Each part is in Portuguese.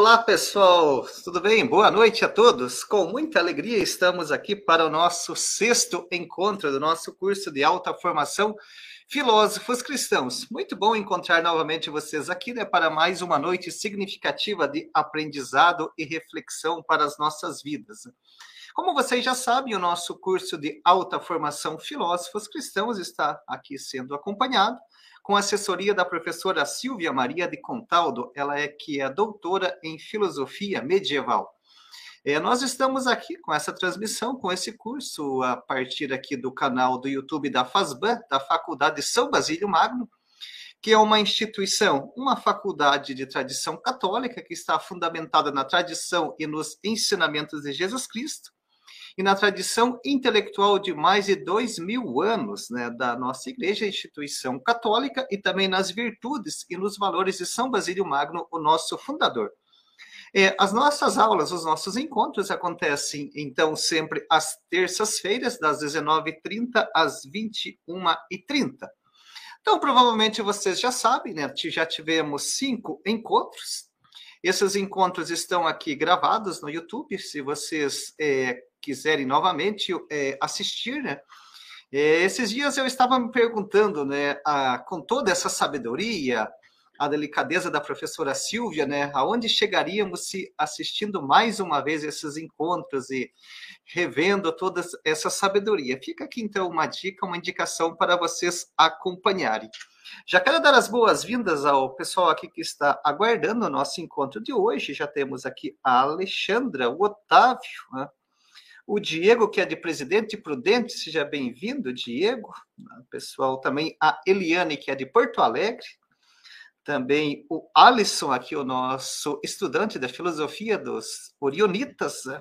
Olá, pessoal, tudo bem? Boa noite a todos. Com muita alegria, estamos aqui para o nosso sexto encontro do nosso curso de alta formação Filósofos Cristãos. Muito bom encontrar novamente vocês aqui né, para mais uma noite significativa de aprendizado e reflexão para as nossas vidas. Como vocês já sabem, o nosso curso de alta formação Filósofos Cristãos está aqui sendo acompanhado com a assessoria da professora Silvia Maria de Contaldo, ela é que é doutora em filosofia medieval. É, nós estamos aqui com essa transmissão, com esse curso, a partir aqui do canal do YouTube da FASBAN, da Faculdade São Basílio Magno, que é uma instituição, uma faculdade de tradição católica que está fundamentada na tradição e nos ensinamentos de Jesus Cristo, e na tradição intelectual de mais de dois mil anos né, da nossa igreja, instituição católica, e também nas virtudes e nos valores de São Basílio Magno, o nosso fundador. É, as nossas aulas, os nossos encontros acontecem, então, sempre às terças-feiras, das 19h30 às 21h30. Então, provavelmente vocês já sabem, né? Já tivemos cinco encontros. Esses encontros estão aqui gravados no YouTube. Se vocês é, quiserem novamente é, assistir, né? É, esses dias eu estava me perguntando, né, a, com toda essa sabedoria, a delicadeza da professora Silvia, né, aonde chegaríamos se assistindo mais uma vez esses encontros e revendo toda essa sabedoria? Fica aqui então uma dica, uma indicação para vocês acompanharem. Já quero dar as boas-vindas ao pessoal aqui que está aguardando o nosso encontro de hoje. Já temos aqui a Alexandra, o Otávio, né? O Diego, que é de Presidente Prudente, seja bem-vindo, Diego. O pessoal também, a Eliane, que é de Porto Alegre. Também o Alisson, aqui, o nosso estudante da filosofia dos Orionitas. Né?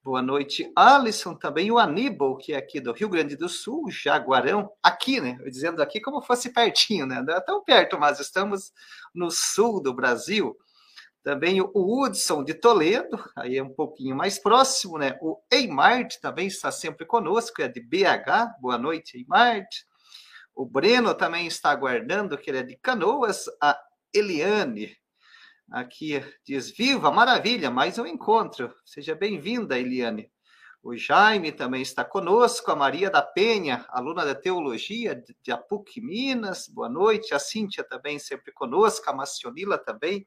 Boa noite, Alisson. Também o Aníbal, que é aqui do Rio Grande do Sul, Jaguarão. Aqui, né? Dizendo aqui como fosse pertinho, né? Não é tão perto, mas estamos no sul do Brasil. Também o Hudson de Toledo, aí é um pouquinho mais próximo, né? O Eimart também está sempre conosco, é de BH. Boa noite, Eimart. O Breno também está aguardando, que ele é de Canoas. A Eliane, aqui diz: Viva, maravilha, mais um encontro. Seja bem-vinda, Eliane. O Jaime também está conosco, a Maria da Penha, aluna da Teologia de Apuc, Minas. Boa noite. A Cíntia também sempre conosco, a Macionila também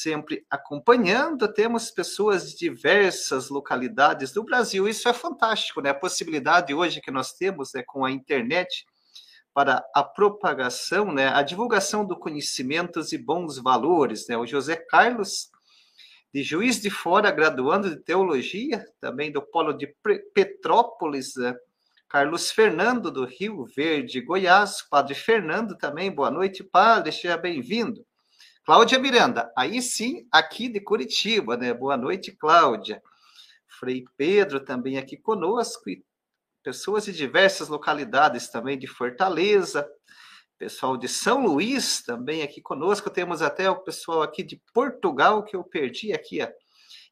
sempre acompanhando. Temos pessoas de diversas localidades do Brasil. Isso é fantástico, né? A possibilidade hoje que nós temos né, com a internet para a propagação, né, a divulgação do conhecimentos e bons valores. Né? O José Carlos, de Juiz de Fora, graduando de Teologia, também do Polo de Petrópolis, né? Carlos Fernando, do Rio Verde, Goiás, Padre Fernando também, boa noite, Padre, seja bem-vindo. Cláudia Miranda, aí sim, aqui de Curitiba, né? Boa noite, Cláudia. Frei Pedro também aqui conosco, e pessoas de diversas localidades também de Fortaleza, pessoal de São Luís também aqui conosco. Temos até o pessoal aqui de Portugal, que eu perdi aqui, ó.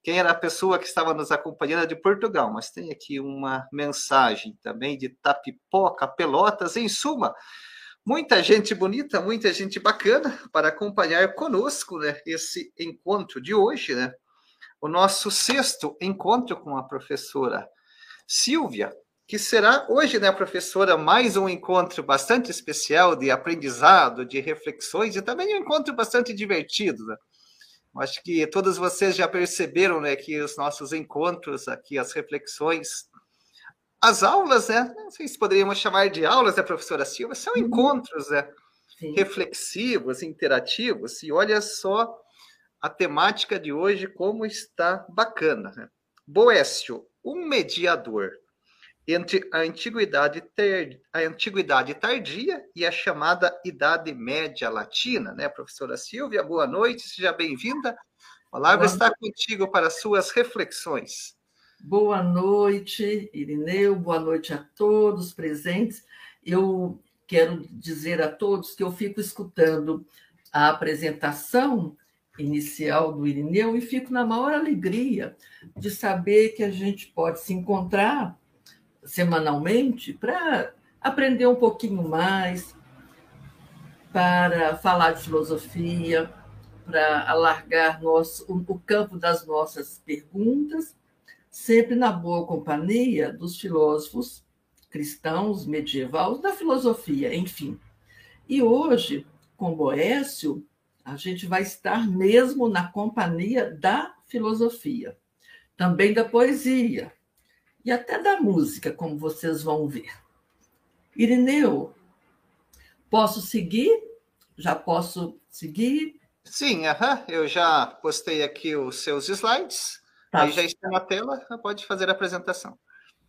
Quem era a pessoa que estava nos acompanhando é de Portugal, mas tem aqui uma mensagem também de Tapipoca, Pelotas, em suma muita gente bonita, muita gente bacana para acompanhar conosco né, esse encontro de hoje, né? O nosso sexto encontro com a professora Silvia, que será hoje, né, professora, mais um encontro bastante especial de aprendizado, de reflexões e também um encontro bastante divertido. Né? Acho que todos vocês já perceberam, né, que os nossos encontros aqui, as reflexões, as aulas, né? Não sei se poderíamos chamar de aulas, né, professora Silva? São uhum. encontros né, reflexivos, interativos. E olha só a temática de hoje, como está bacana. Né? Boécio, um mediador entre a antiguidade, ter, a antiguidade tardia e a chamada Idade Média Latina, né, professora Silvia? Boa noite, seja bem-vinda. A palavra está contigo para suas reflexões. Boa noite, Irineu, boa noite a todos presentes. Eu quero dizer a todos que eu fico escutando a apresentação inicial do Irineu e fico na maior alegria de saber que a gente pode se encontrar semanalmente para aprender um pouquinho mais, para falar de filosofia, para alargar nosso, o, o campo das nossas perguntas, sempre na boa companhia dos filósofos cristãos, medievais, da filosofia, enfim. E hoje, com Boécio, a gente vai estar mesmo na companhia da filosofia, também da poesia e até da música, como vocês vão ver. Irineu, posso seguir? Já posso seguir? Sim, aham. eu já postei aqui os seus slides, tá. aí já está na tela, pode fazer a apresentação.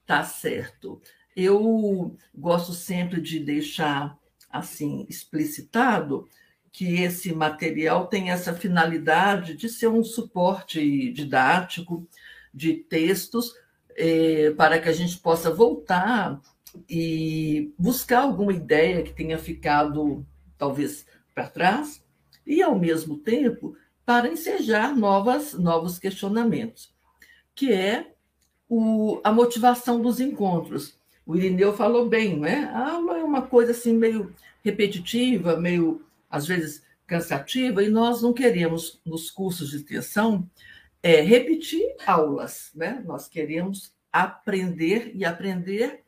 Tá certo. Eu gosto sempre de deixar assim explicitado que esse material tem essa finalidade de ser um suporte didático de textos eh, para que a gente possa voltar e buscar alguma ideia que tenha ficado talvez para trás e ao mesmo tempo para ensejar novas novos questionamentos, que é o, a motivação dos encontros. O Irineu falou bem, né? A aula é uma coisa assim meio repetitiva, meio às vezes cansativa, e nós não queremos, nos cursos de extensão, é, repetir aulas, né? Nós queremos aprender e aprender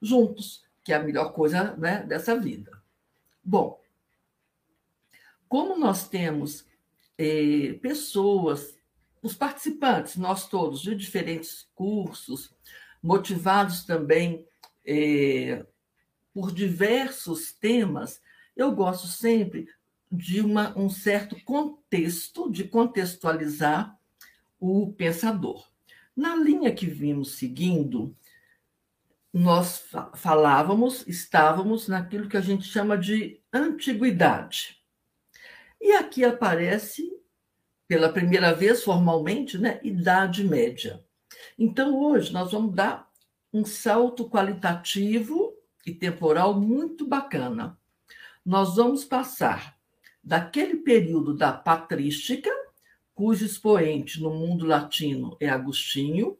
juntos, que é a melhor coisa né, dessa vida. Bom, como nós temos é, pessoas, os participantes, nós todos, de diferentes cursos, motivados também é, por diversos temas, eu gosto sempre de uma, um certo contexto, de contextualizar o pensador. Na linha que vimos seguindo, nós falávamos, estávamos naquilo que a gente chama de antiguidade. E aqui aparece, pela primeira vez formalmente, né, Idade Média. Então, hoje, nós vamos dar um salto qualitativo e temporal muito bacana. Nós vamos passar daquele período da patrística, cujo expoente no mundo latino é Agostinho,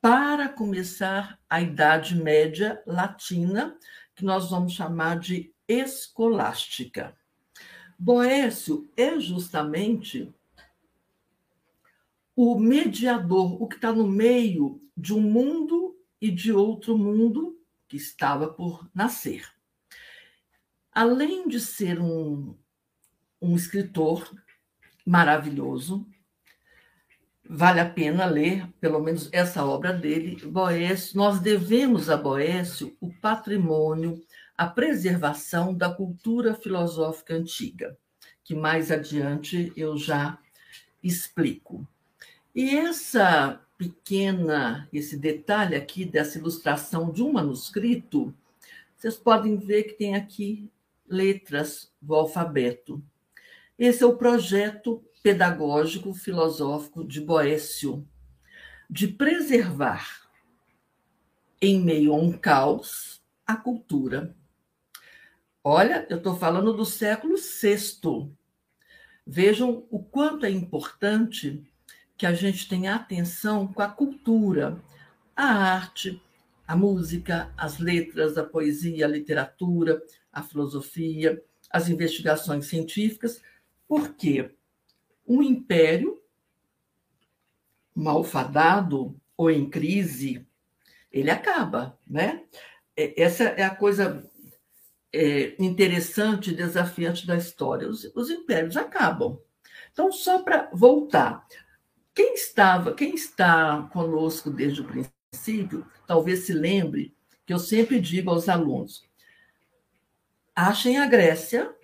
para começar a Idade Média Latina, que nós vamos chamar de escolástica. Boécio é justamente o mediador, o que está no meio de um mundo e de outro mundo que estava por nascer. Além de ser um, um escritor maravilhoso, vale a pena ler pelo menos essa obra dele, Boécio. Nós devemos a Boécio o patrimônio, a preservação da cultura filosófica antiga, que mais adiante eu já explico. E essa pequena, esse detalhe aqui dessa ilustração de um manuscrito, vocês podem ver que tem aqui letras do alfabeto. Esse é o projeto pedagógico filosófico de Boécio, de preservar, em meio a um caos, a cultura. Olha, eu estou falando do século VI. Vejam o quanto é importante que a gente tenha atenção com a cultura, a arte, a música, as letras, a poesia, a literatura, a filosofia, as investigações científicas, porque um império malfadado ou em crise, ele acaba, né? É, essa é a coisa é, interessante, desafiante da história. Os, os impérios acabam. Então, só para voltar, quem estava, quem está conosco desde o princípio, talvez se lembre que eu sempre digo aos alunos: achem a Grécia.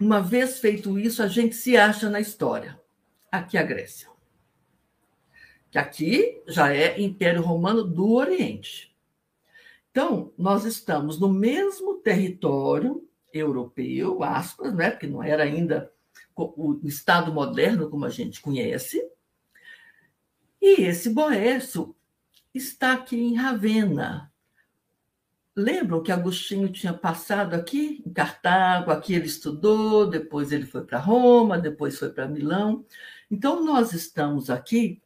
Uma vez feito isso, a gente se acha na história. Aqui a Grécia. Que aqui já é Império Romano do Oriente. Então, nós estamos no mesmo território europeu, aspas, né? porque não era ainda o Estado moderno como a gente conhece, e esse Boécio está aqui em Ravenna. Lembram que Agostinho tinha passado aqui em Cartago, aqui ele estudou, depois ele foi para Roma, depois foi para Milão. Então nós estamos aqui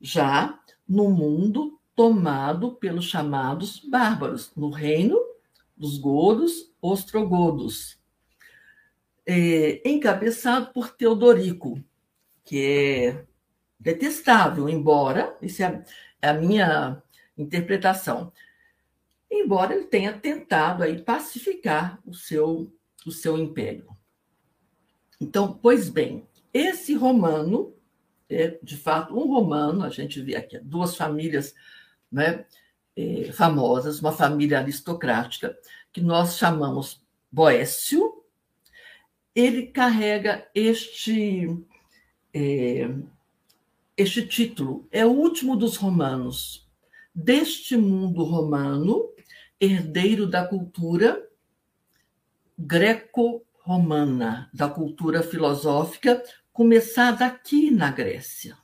já no mundo tomado pelos chamados bárbaros, no reino dos godos ostrogodos. é, encabeçado por Teodorico, que é detestável, embora, isso é a minha interpretação, embora ele tenha tentado aí pacificar o seu, o seu império. Então, pois bem, esse romano, é de fato um romano, a gente vê aqui duas famílias né, é, famosas, uma família aristocrática, que nós chamamos Boécio, ele carrega este, é, este título, é o último dos romanos, deste mundo romano, herdeiro da cultura greco-romana, da cultura filosófica, começada aqui na Grécia,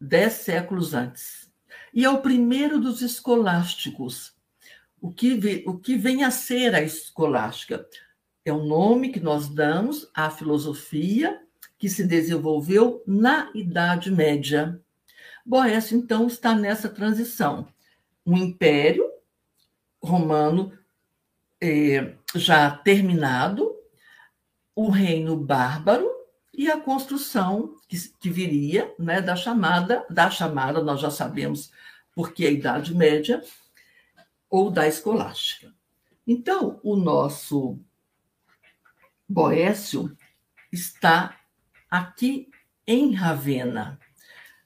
dez séculos antes. E é o primeiro dos escolásticos. O que, o que vem a ser a escolástica? É o nome que nós damos à filosofia que se desenvolveu na Idade Média. Boécio, então, está nessa transição. Um império romano eh, já terminado, o reino bárbaro e a construção que, que viria né, da chamada, da chamada, nós já sabemos porque a Idade Média, ou da escolástica. Então, o nosso Boécio está aqui em Ravenna,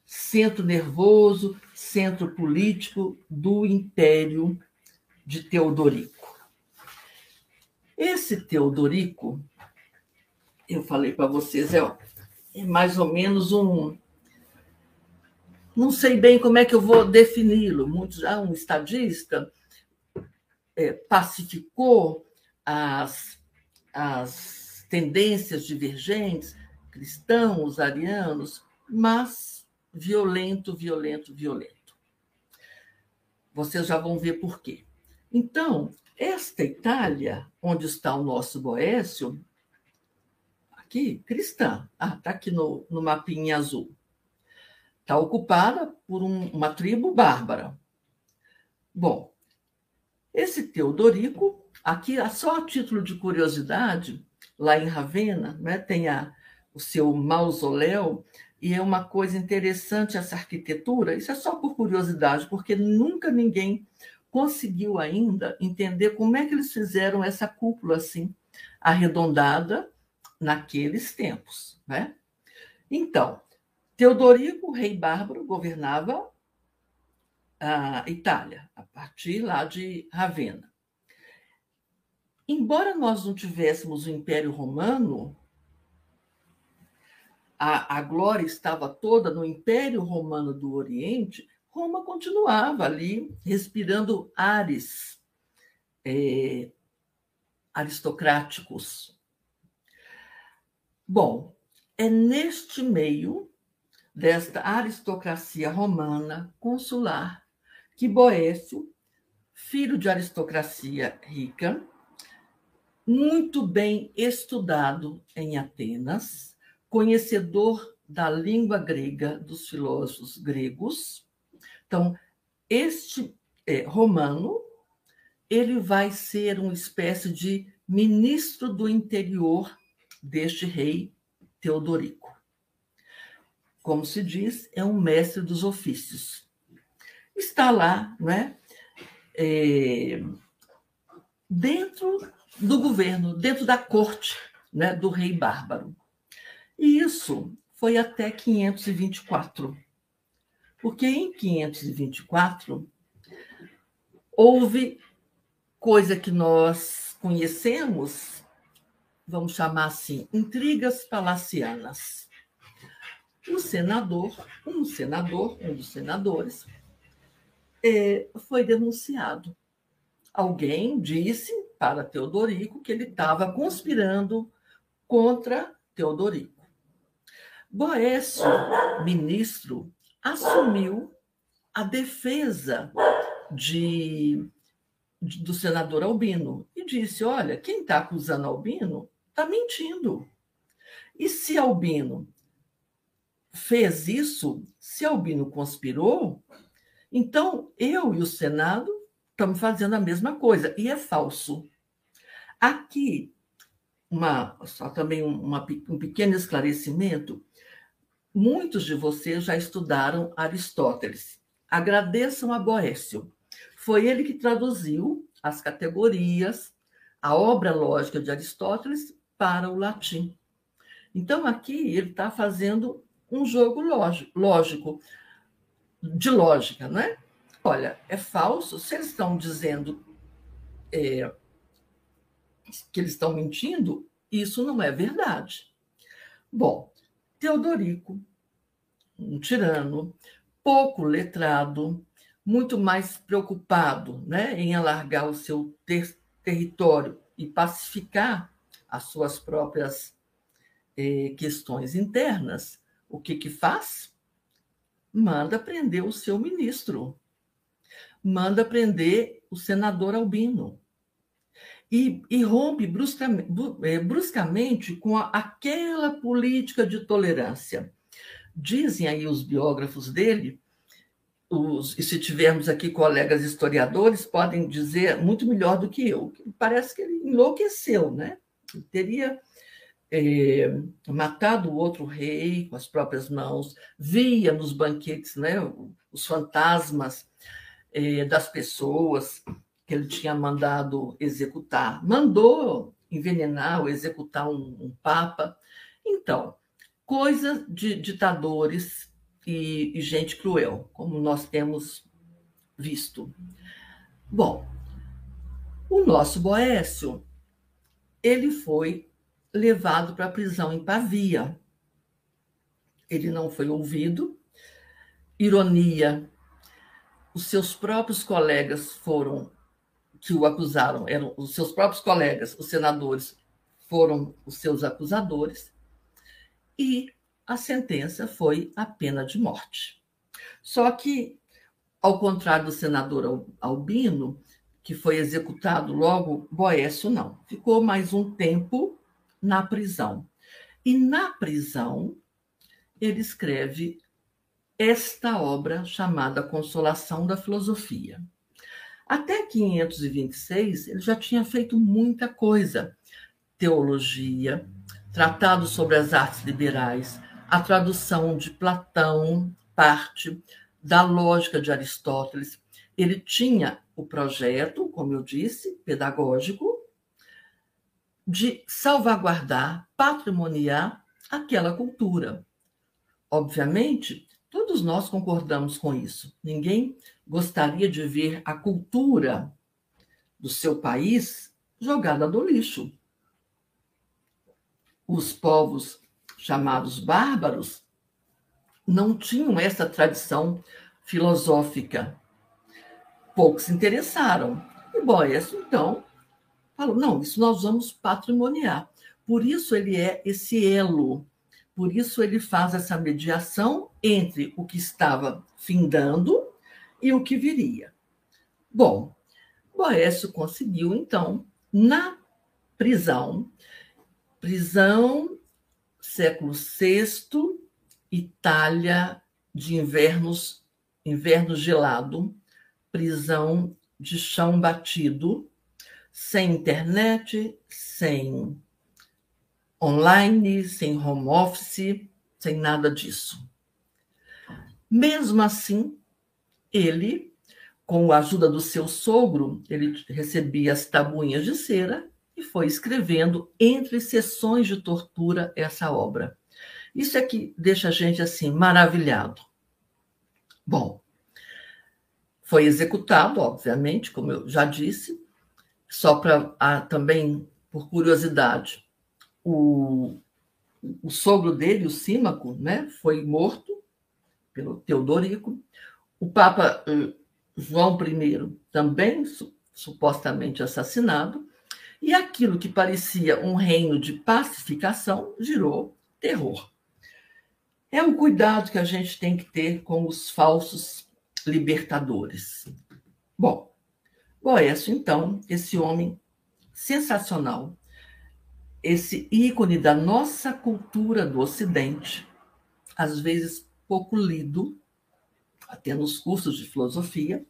centro nervoso, centro político do Império de Teodorico. Esse Teodorico, eu falei para vocês, é, é mais ou menos um. Não sei bem como é que eu vou defini-lo. Muitos já um estadista é, pacificou as, as tendências divergentes, cristãos, arianos, mas violento, violento, violento. Vocês já vão ver por quê. Então, esta Itália, onde está o nosso Boécio, aqui, cristã, ah, está aqui no, no mapinha azul, está ocupada por um, uma tribo bárbara. Bom, esse Teodorico, aqui, só a título de curiosidade, lá em Ravenna, né, tem a, o seu mausoléu, e é uma coisa interessante essa arquitetura, isso é só por curiosidade, porque nunca ninguém conseguiu ainda entender como é que eles fizeram essa cúpula assim, arredondada naqueles tempos. Né? Então, Teodorico, rei bárbaro, governava a Itália, a partir lá de Ravenna. Embora nós não tivéssemos o Império Romano, a, a glória estava toda no Império Romano do Oriente, Roma continuava ali respirando ares é, aristocráticos. Bom, é neste meio desta aristocracia romana consular que Boécio, filho de aristocracia rica, muito bem estudado em Atenas, conhecedor da língua grega dos filósofos gregos. Então, este é, romano, ele vai ser uma espécie de ministro do interior deste rei Teodorico. Como se diz, é um mestre dos ofícios está lá, né, é, dentro do governo, dentro da corte né, do rei bárbaro. E isso foi até 524. Porque em 524 houve coisa que nós conhecemos, vamos chamar assim, intrigas palacianas. O senador, um senador, um dos senadores, é, foi denunciado. Alguém disse para Teodorico que ele estava conspirando contra Teodorico. Boécio, ministro, assumiu a defesa de, de, do senador Albino e disse: Olha, quem está acusando Albino está mentindo. E se Albino fez isso, se Albino conspirou, então, eu e o Senado estamos fazendo a mesma coisa, e é falso. Aqui, uma, só também uma, um pequeno esclarecimento. Muitos de vocês já estudaram Aristóteles. Agradeçam a Boécio. Foi ele que traduziu as categorias, a obra lógica de Aristóteles para o latim. Então, aqui ele está fazendo um jogo lógico, de lógica, não é? Olha, é falso. Se eles estão dizendo é, que eles estão mentindo, isso não é verdade. Bom, Teodorico, um tirano, pouco letrado, muito mais preocupado né, em alargar o seu ter território e pacificar as suas próprias eh, questões internas, o que que faz? Manda prender o seu ministro, manda prender o senador Albino e, e rompe bruscamente, eh, bruscamente com a, aquela política de tolerância. Dizem aí os biógrafos dele, os, e se tivermos aqui colegas historiadores, podem dizer muito melhor do que eu. Parece que ele enlouqueceu, né? Ele teria é, matado o outro rei com as próprias mãos, via nos banquetes né, os fantasmas é, das pessoas que ele tinha mandado executar. Mandou envenenar ou executar um, um papa. Então, coisa de ditadores e, e gente cruel, como nós temos visto. Bom, o nosso Boécio, ele foi levado para a prisão em Pavia. Ele não foi ouvido. Ironia, os seus próprios colegas foram que o acusaram, eram os seus próprios colegas, os senadores, foram os seus acusadores, e a sentença foi a pena de morte. Só que, ao contrário do senador Albino, que foi executado logo, Boécio não. Ficou mais um tempo na prisão. E na prisão, ele escreve esta obra chamada Consolação da Filosofia. Até 526, ele já tinha feito muita coisa: teologia, tratado sobre as artes liberais, a tradução de Platão, parte da lógica de Aristóteles. Ele tinha o projeto, como eu disse, pedagógico, de salvaguardar, patrimoniar aquela cultura. Obviamente, todos nós concordamos com isso. Ninguém gostaria de ver a cultura do seu país jogada no lixo. Os povos chamados bárbaros não tinham essa tradição filosófica. Poucos se interessaram. E Boés, então, falou: não, isso nós vamos patrimoniar. Por isso ele é esse elo, por isso ele faz essa mediação entre o que estava findando e o que viria. Bom, Boécio conseguiu, então, na prisão, prisão, século VI, Itália de invernos, inverno gelado, prisão de chão batido, sem internet, sem online, sem home office, sem nada disso. Mesmo assim, ele, com a ajuda do seu sogro, ele recebia as tabuinhas de cera e foi escrevendo entre sessões de tortura essa obra. Isso é que deixa a gente assim maravilhado. Bom, foi executado, obviamente, como eu já disse, só para ah, também por curiosidade, o, o sogro dele, o Símaco, né, foi morto pelo Teodorico. O Papa eh, João I também supostamente assassinado, e aquilo que parecia um reino de pacificação girou terror. É um cuidado que a gente tem que ter com os falsos libertadores. Bom, Boécio, então, esse homem sensacional, esse ícone da nossa cultura do Ocidente, às vezes pouco lido, até nos cursos de filosofia,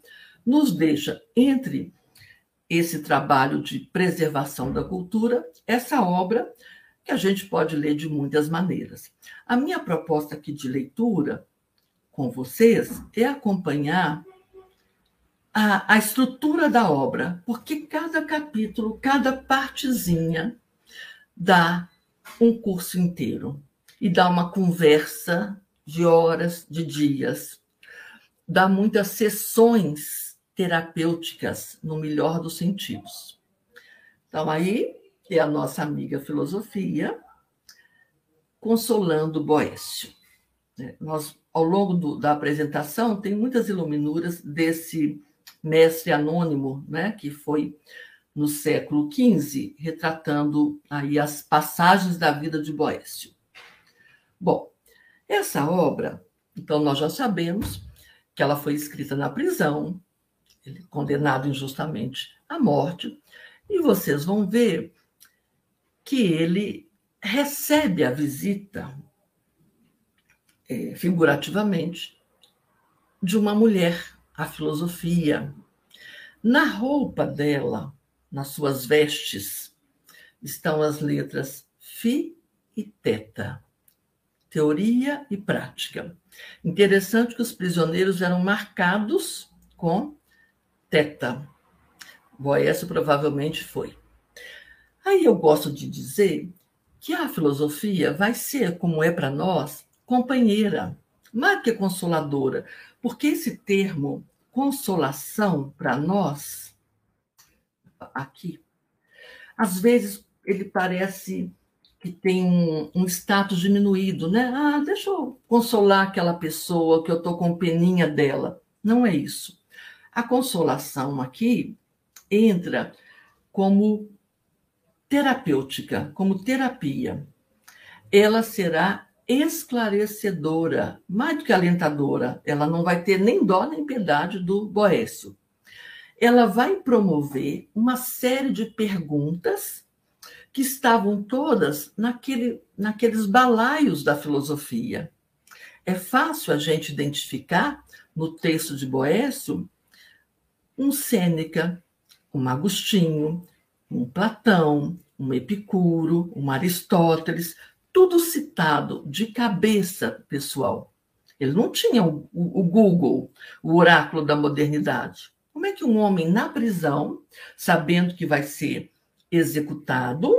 nos deixa entre esse trabalho de preservação da cultura, essa obra que a gente pode ler de muitas maneiras. A minha proposta aqui de leitura com vocês é acompanhar a, a estrutura da obra, porque cada capítulo, cada partezinha dá um curso inteiro e dá uma conversa de horas, de dias, dá muitas sessões terapêuticas no melhor dos sentidos. Então aí é a nossa amiga filosofia consolando Boécio. É, nós ao longo do, da apresentação tem muitas iluminuras desse mestre anônimo, né, que foi no século XV, retratando aí as passagens da vida de Boécio. Bom, essa obra, então nós já sabemos que ela foi escrita na prisão, ele condenado injustamente à morte, e vocês vão ver que ele recebe a visita, é, figurativamente, de uma mulher a filosofia. Na roupa dela, nas suas vestes, estão as letras Fi e Teta, teoria e prática. Interessante que os prisioneiros eram marcados com Teta. Boécio provavelmente foi. Aí eu gosto de dizer que a filosofia vai ser, como é para nós, companheira, mais que consoladora, porque esse termo consolação para nós, aqui, às vezes ele parece que tem um, um, status diminuído, né? Ah, deixa eu consolar aquela pessoa que eu estou com peninha dela. Não é isso. A consolação aqui entra como terapêutica, como terapia. Ela será esclarecedora, mais do que alentadora. Ela não vai ter nem dó nem piedade do Boécio. Ela vai promover uma série de perguntas que estavam todas naquele, naqueles balaios da filosofia. É fácil a gente identificar no texto de Boécio um Sêneca, um Agostinho, um Platão, um Epicuro, um Aristóteles, tudo citado de cabeça, pessoal. Ele não tinha o, o, Google, o oráculo da modernidade. Como é que um homem na prisão, sabendo que vai ser executado,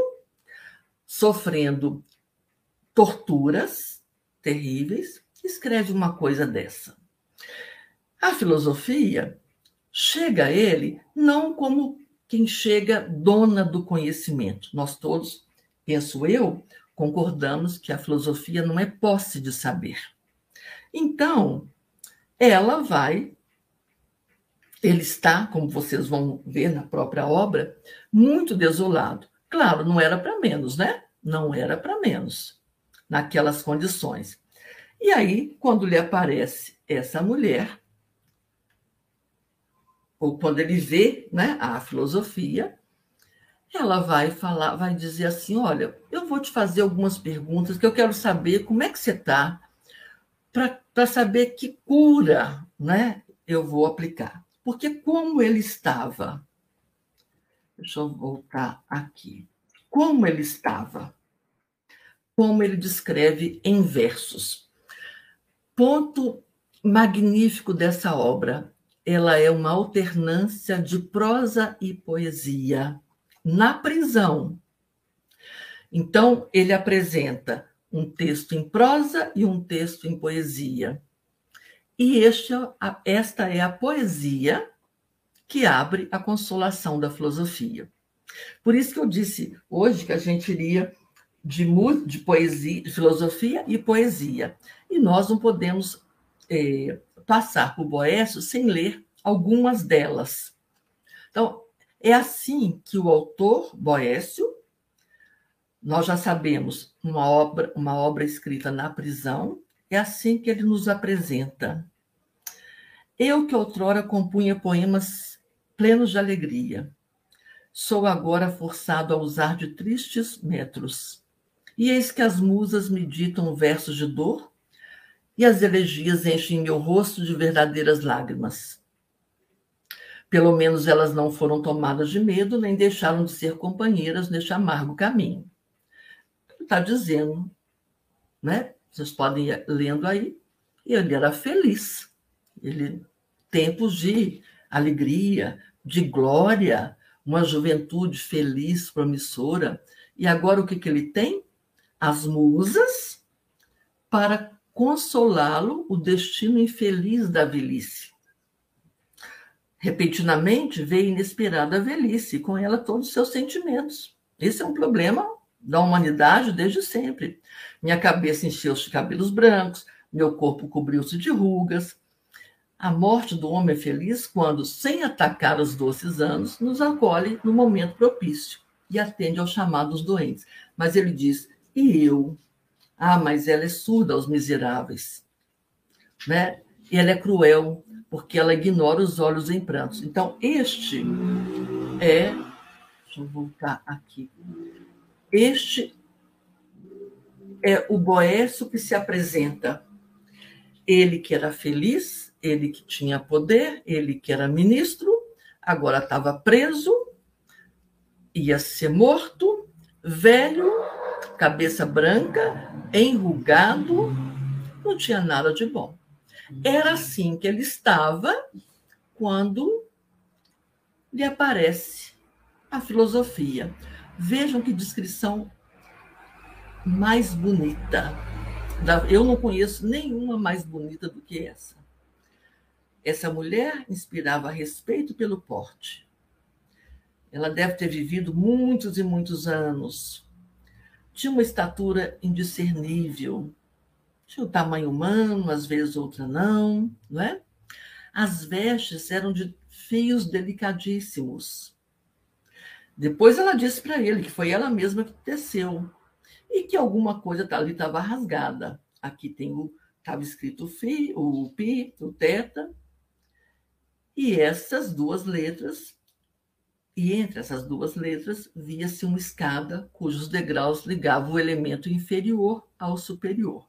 sofrendo torturas terríveis, escreve uma coisa dessa? A filosofia chega a ele não como quem chega dona do conhecimento. Nós todos, penso eu, concordamos que a filosofia não é posse de saber. Então, ela vai. Ele está, como vocês vão ver na própria obra, muito desolado. Claro, não era para menos, né? Não era para menos, naquelas condições. E aí, quando lhe aparece essa mulher, ou quando ele vê né, a filosofia, ela vai falar, vai dizer assim: olha, eu vou te fazer algumas perguntas que eu quero saber como é que você está, para saber que cura né, eu vou aplicar. Porque como ele estava, deixa eu voltar aqui, como ele estava, como ele descreve em versos. Ponto magnífico dessa obra, ela é uma alternância de prosa e poesia na prisão. Então, ele apresenta um texto em prosa e um texto em poesia. E este, esta é a poesia que abre a consolação da filosofia. Por isso que eu disse hoje que a gente iria de, de poesia, de filosofia e poesia. E nós não podemos é, passar por Boécio sem ler algumas delas. Então, é assim que o autor, Boécio, nós já sabemos, uma obra, uma obra escrita na prisão, é assim que ele nos apresenta. Eu que outrora compunha poemas plenos de alegria, sou agora forçado a usar de tristes metros. E eis que as musas me ditam versos de dor e as elegias enchem meu rosto de verdadeiras lágrimas. Pelo menos elas não foram tomadas de medo, nem deixaram de ser companheiras neste amargo caminho. Está dizendo, né? Vocês podem ir lendo aí. Ele era feliz. Ele tempos de alegria, de glória, uma juventude feliz, promissora. E agora o que, que ele tem? As musas para consolá-lo o destino infeliz da velhice. Repentinamente veio inesperada a velhice, e com ela todos os seus sentimentos. Esse é um problema da humanidade desde sempre. Minha cabeça encheu-se de cabelos brancos, meu corpo cobriu-se de rugas, a morte do homem é feliz quando, sem atacar os doces anos, nos acolhe no momento propício e atende aos chamados doentes. Mas ele diz: e eu? Ah, mas ela é surda aos miseráveis. Né? E ela é cruel, porque ela ignora os olhos em prantos. Então, este é. Deixa eu voltar aqui. Este é o Boécio que se apresenta. Ele que era feliz, ele que tinha poder, ele que era ministro, agora estava preso, ia ser morto, velho, cabeça branca, enrugado, não tinha nada de bom. Era assim que ele estava quando lhe aparece a filosofia. Vejam que descrição mais bonita. Eu não conheço nenhuma mais bonita do que essa. Essa mulher inspirava respeito pelo porte. Ela deve ter vivido muitos e muitos anos. Tinha uma estatura indiscernível. Tinha o tamanho humano, às vezes outra não, não é? As vestes eram de fios delicadíssimos. Depois ela disse para ele que foi ela mesma que teceu e que alguma coisa ali estava rasgada. Aqui estava escrito o fi, o pi, o teta, e essas duas letras, e entre essas duas letras, via-se uma escada cujos degraus ligavam o elemento inferior ao superior.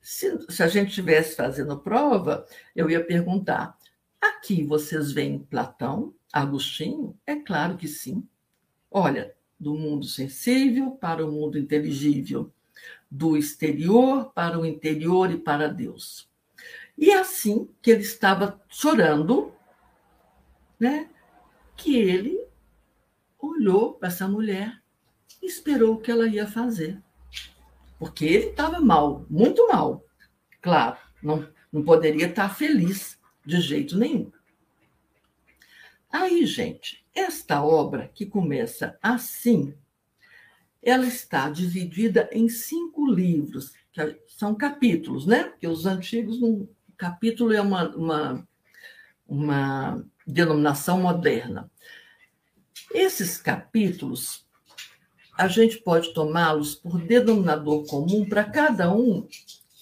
Se, se a gente estivesse fazendo prova, eu ia perguntar: aqui vocês veem Platão, Agostinho? É claro que sim. Olha, do mundo sensível para o mundo inteligível, do exterior para o interior e para Deus. E é assim que ele estava chorando, né, que ele olhou para essa mulher e esperou o que ela ia fazer. Porque ele estava mal, muito mal. Claro, não, não poderia estar feliz de jeito nenhum. Aí, gente, esta obra que começa assim, ela está dividida em cinco livros, que são capítulos, né? Porque os antigos não, Capítulo é uma, uma, uma denominação moderna. Esses capítulos, a gente pode tomá-los por denominador comum para cada um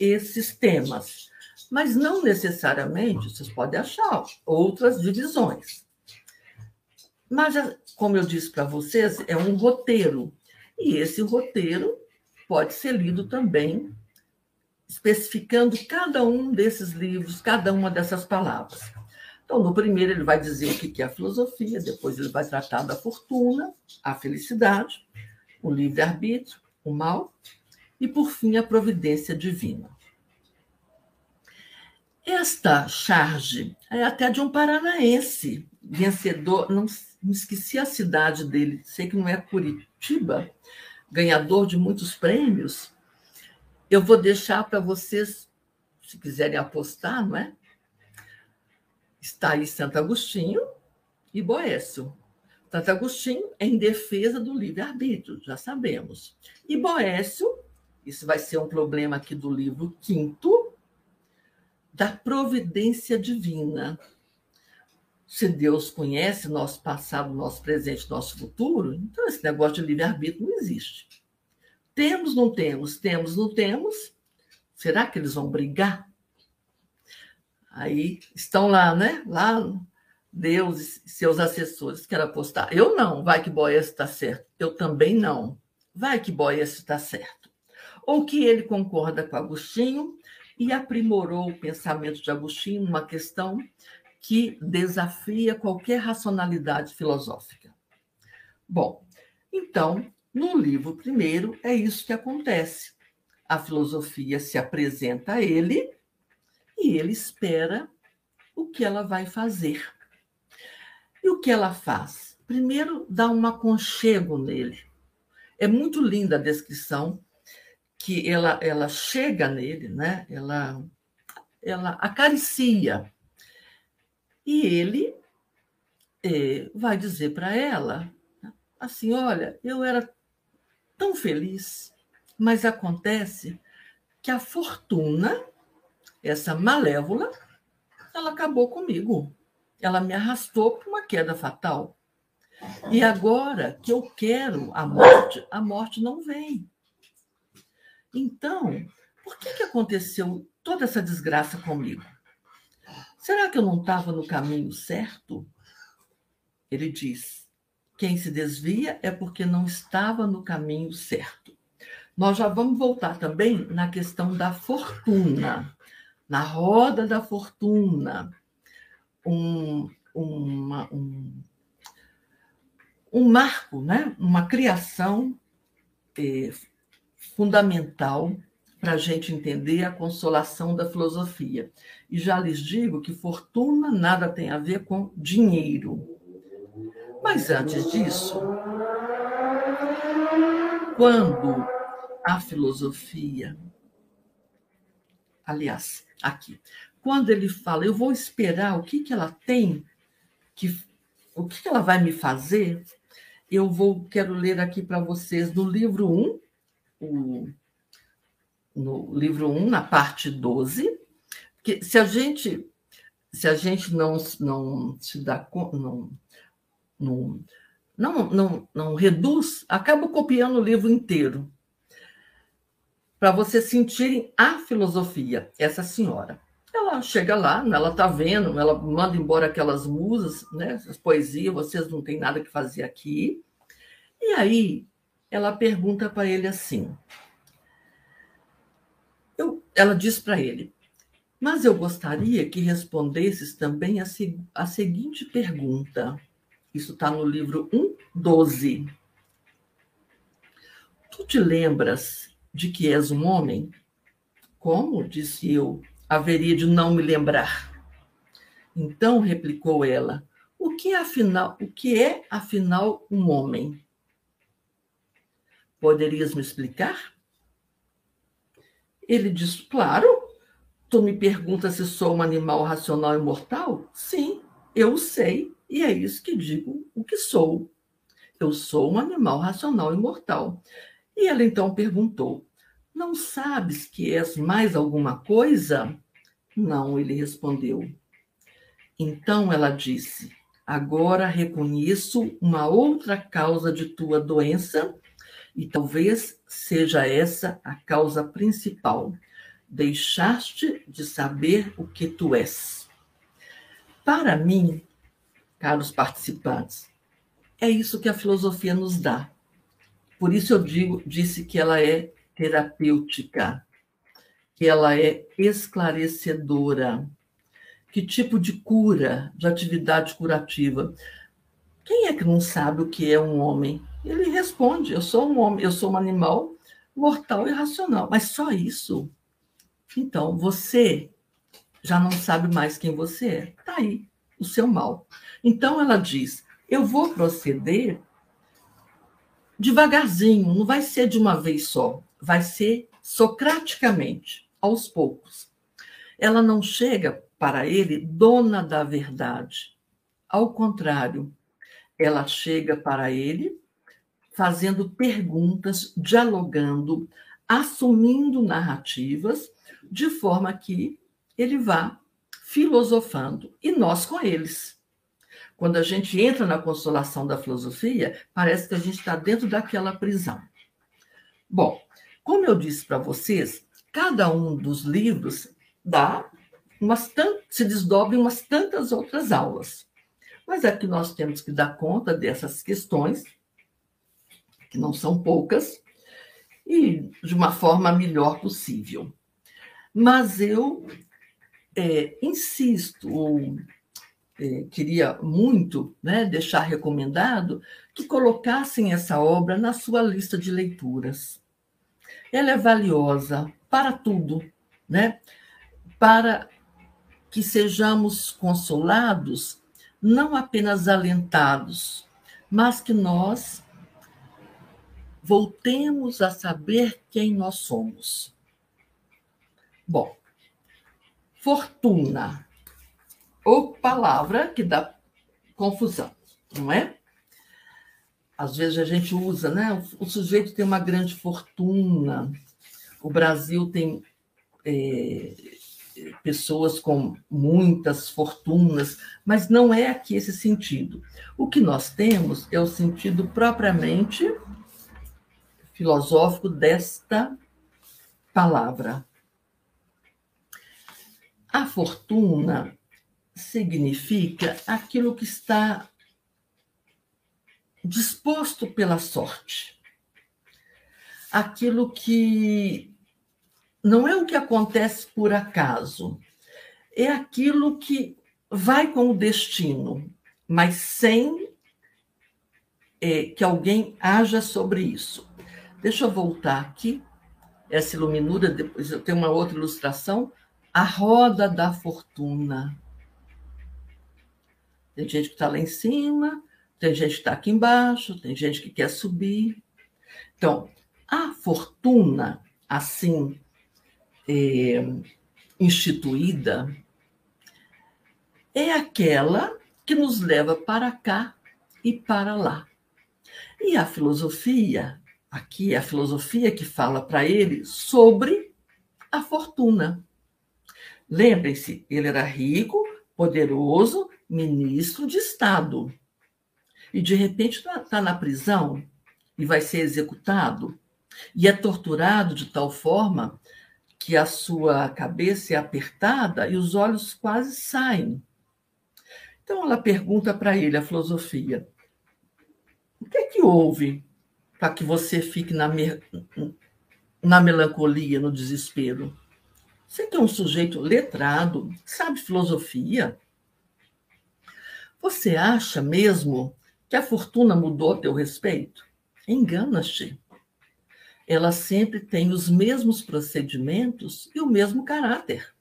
esses temas, mas não necessariamente, vocês podem achar outras divisões. Mas, como eu disse para vocês, é um roteiro, e esse roteiro pode ser lido também especificando cada um desses livros, cada uma dessas palavras. Então, no primeiro, ele vai dizer o que é a filosofia, depois, ele vai tratar da fortuna, a felicidade, o livre-arbítrio, o mal, e, por fim, a providência divina. Esta charge é até de um paranaense, vencedor, não, não esqueci a cidade dele, sei que não é Curitiba, ganhador de muitos prêmios, eu vou deixar para vocês, se quiserem apostar, não é? Está aí Santo Agostinho e Boécio. Santo Agostinho é em defesa do livre-arbítrio, já sabemos. E Boécio, isso vai ser um problema aqui do livro quinto, da providência divina. Se Deus conhece nosso passado, nosso presente, nosso futuro, então esse negócio de livre-arbítrio não existe. Temos, não temos? Temos, não temos? Será que eles vão brigar? Aí estão lá, né? Lá, Deus e seus assessores querem apostar. Eu não, vai que Boés está certo. Eu também não. Vai que Boés está certo. Ou que ele concorda com Agostinho e aprimorou o pensamento de Agostinho numa questão que desafia qualquer racionalidade filosófica. Bom, então, no livro primeiro, é isso que acontece. A filosofia se apresenta a ele e ele espera o que ela vai fazer. E o que ela faz? Primeiro, dá um aconchego nele. É muito linda a descrição que ela, ela chega nele, né? ela, ela acaricia. E ele é, vai dizer para ela assim: Olha, eu era tão feliz, mas acontece que a fortuna, essa malévola, ela acabou comigo. Ela me arrastou para uma queda fatal. E agora que eu quero a morte, a morte não vem. Então, por que, que aconteceu toda essa desgraça comigo? Será que eu não estava no caminho certo? Ele diz: quem se desvia é porque não estava no caminho certo. Nós já vamos voltar também na questão da fortuna na roda da fortuna, um, uma, um, um marco, né? uma criação eh, fundamental para a gente entender a consolação da filosofia. E já lhes digo que fortuna nada tem a ver com dinheiro. Mas antes disso, quando a filosofia, aliás, aqui. Quando ele fala, eu vou esperar o que, que ela tem, que, o que, que ela vai me fazer, eu vou quero ler aqui para vocês no livro 1, o, no livro 1, na parte 12, que se a gente se a gente não não se dá não não não, não, não reduz, acaba copiando o livro inteiro para vocês sentirem a filosofia, essa senhora. Ela chega lá, ela está vendo, ela manda embora aquelas musas, né, as poesias, vocês não têm nada que fazer aqui. E aí ela pergunta para ele assim. Ela diz para ele, mas eu gostaria que respondesses também a, a seguinte pergunta. Isso está no livro 1.12. Tu te lembras de que és um homem? Como, disse eu, haveria de não me lembrar? Então replicou ela: O que é afinal, o que é afinal um homem? Poderias me explicar? Ele disse: Claro. Tu me perguntas se sou um animal racional e mortal? Sim, eu sei, e é isso que digo o que sou. Eu sou um animal racional e mortal. E ela então perguntou: Não sabes que és mais alguma coisa? Não, ele respondeu. Então ela disse: Agora reconheço uma outra causa de tua doença, e talvez seja essa a causa principal. Deixaste de saber o que tu és. Para mim, caros participantes, é isso que a filosofia nos dá por isso eu digo, disse que ela é terapêutica, que ela é esclarecedora. Que tipo de cura, de atividade curativa? Quem é que não sabe o que é um homem? Ele responde: eu sou um homem, eu sou um animal mortal e racional. Mas só isso? Então, você já não sabe mais quem você é. Está aí o seu mal. Então, ela diz: eu vou proceder devagarzinho, não vai ser de uma vez só, vai ser socraticamente, aos poucos. Ela não chega para ele dona da verdade. Ao contrário, ela chega para ele fazendo perguntas, dialogando, assumindo narrativas, de forma que ele vá filosofando e nós com eles. Quando a gente entra na consolação da filosofia, parece que a gente está dentro daquela prisão. Bom, como eu disse para vocês, cada um dos livros dá umas tantas, se desdobra em umas tantas outras aulas. Mas é que nós temos que dar conta dessas questões, que não são poucas, e de uma forma melhor possível. Mas eu é, insisto, ou eh, queria muito né, deixar recomendado que colocassem essa obra na sua lista de leituras. Ela é valiosa para tudo, né? para que sejamos consolados, não apenas alentados, mas que nós voltemos a saber quem nós somos. Bom, fortuna, ou palavra que dá confusão, não é? Às vezes a gente usa, né? O sujeito tem uma grande fortuna, o Brasil tem é, pessoas com muitas fortunas, mas não é aqui esse sentido. O que nós temos é o sentido propriamente filosófico desta palavra. A fortuna significa aquilo que está disposto pela sorte. Aquilo que não é o que acontece por acaso, é aquilo que vai com o destino, mas sem é, que alguém haja sobre isso. Deixa eu voltar aqui, essa iluminura, depois eu tenho uma outra ilustração, a roda da fortuna. Tem gente que está lá em cima, tem gente que está aqui embaixo, tem gente que quer subir. Então, a fortuna, assim, é, instituída, é aquela que nos leva para cá e para lá. E a filosofia, aqui é a filosofia que fala para ele sobre a fortuna. Lembrem-se, ele era rico, poderoso, ministro de Estado. E de repente está tá na prisão e vai ser executado e é torturado de tal forma que a sua cabeça é apertada e os olhos quase saem. Então ela pergunta para ele, a filosofia, o que é que houve para que você fique na, me... na melancolia, no desespero? Você que é um sujeito letrado, sabe filosofia, você acha mesmo que a fortuna mudou a teu respeito? Engana-te. Ela sempre tem os mesmos procedimentos e o mesmo caráter.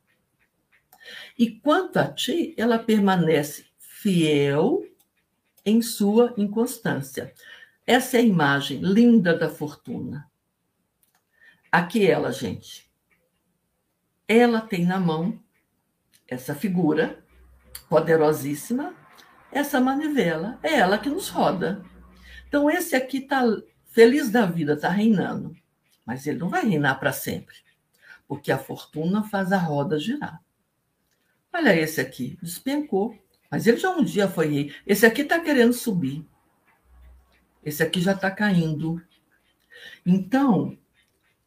E quanto a ti, ela permanece fiel em sua inconstância. Essa é a imagem linda da fortuna. Aqui ela, gente. Ela tem na mão essa figura poderosíssima essa manivela é ela que nos roda. Então, esse aqui está feliz da vida, está reinando. Mas ele não vai reinar para sempre, porque a fortuna faz a roda girar. Olha esse aqui, despencou. Mas ele já um dia foi rei. Esse aqui está querendo subir. Esse aqui já está caindo. Então,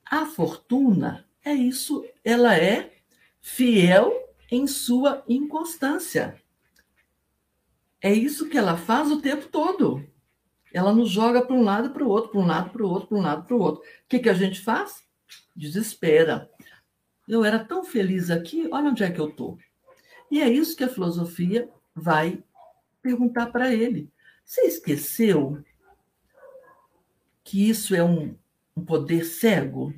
a fortuna é isso, ela é fiel em sua inconstância. É isso que ela faz o tempo todo. Ela nos joga para um lado para o outro, para um lado para o outro, para um lado para o outro. O que, que a gente faz? Desespera. Eu era tão feliz aqui, olha onde é que eu estou. E é isso que a filosofia vai perguntar para ele. Você esqueceu que isso é um, um poder cego?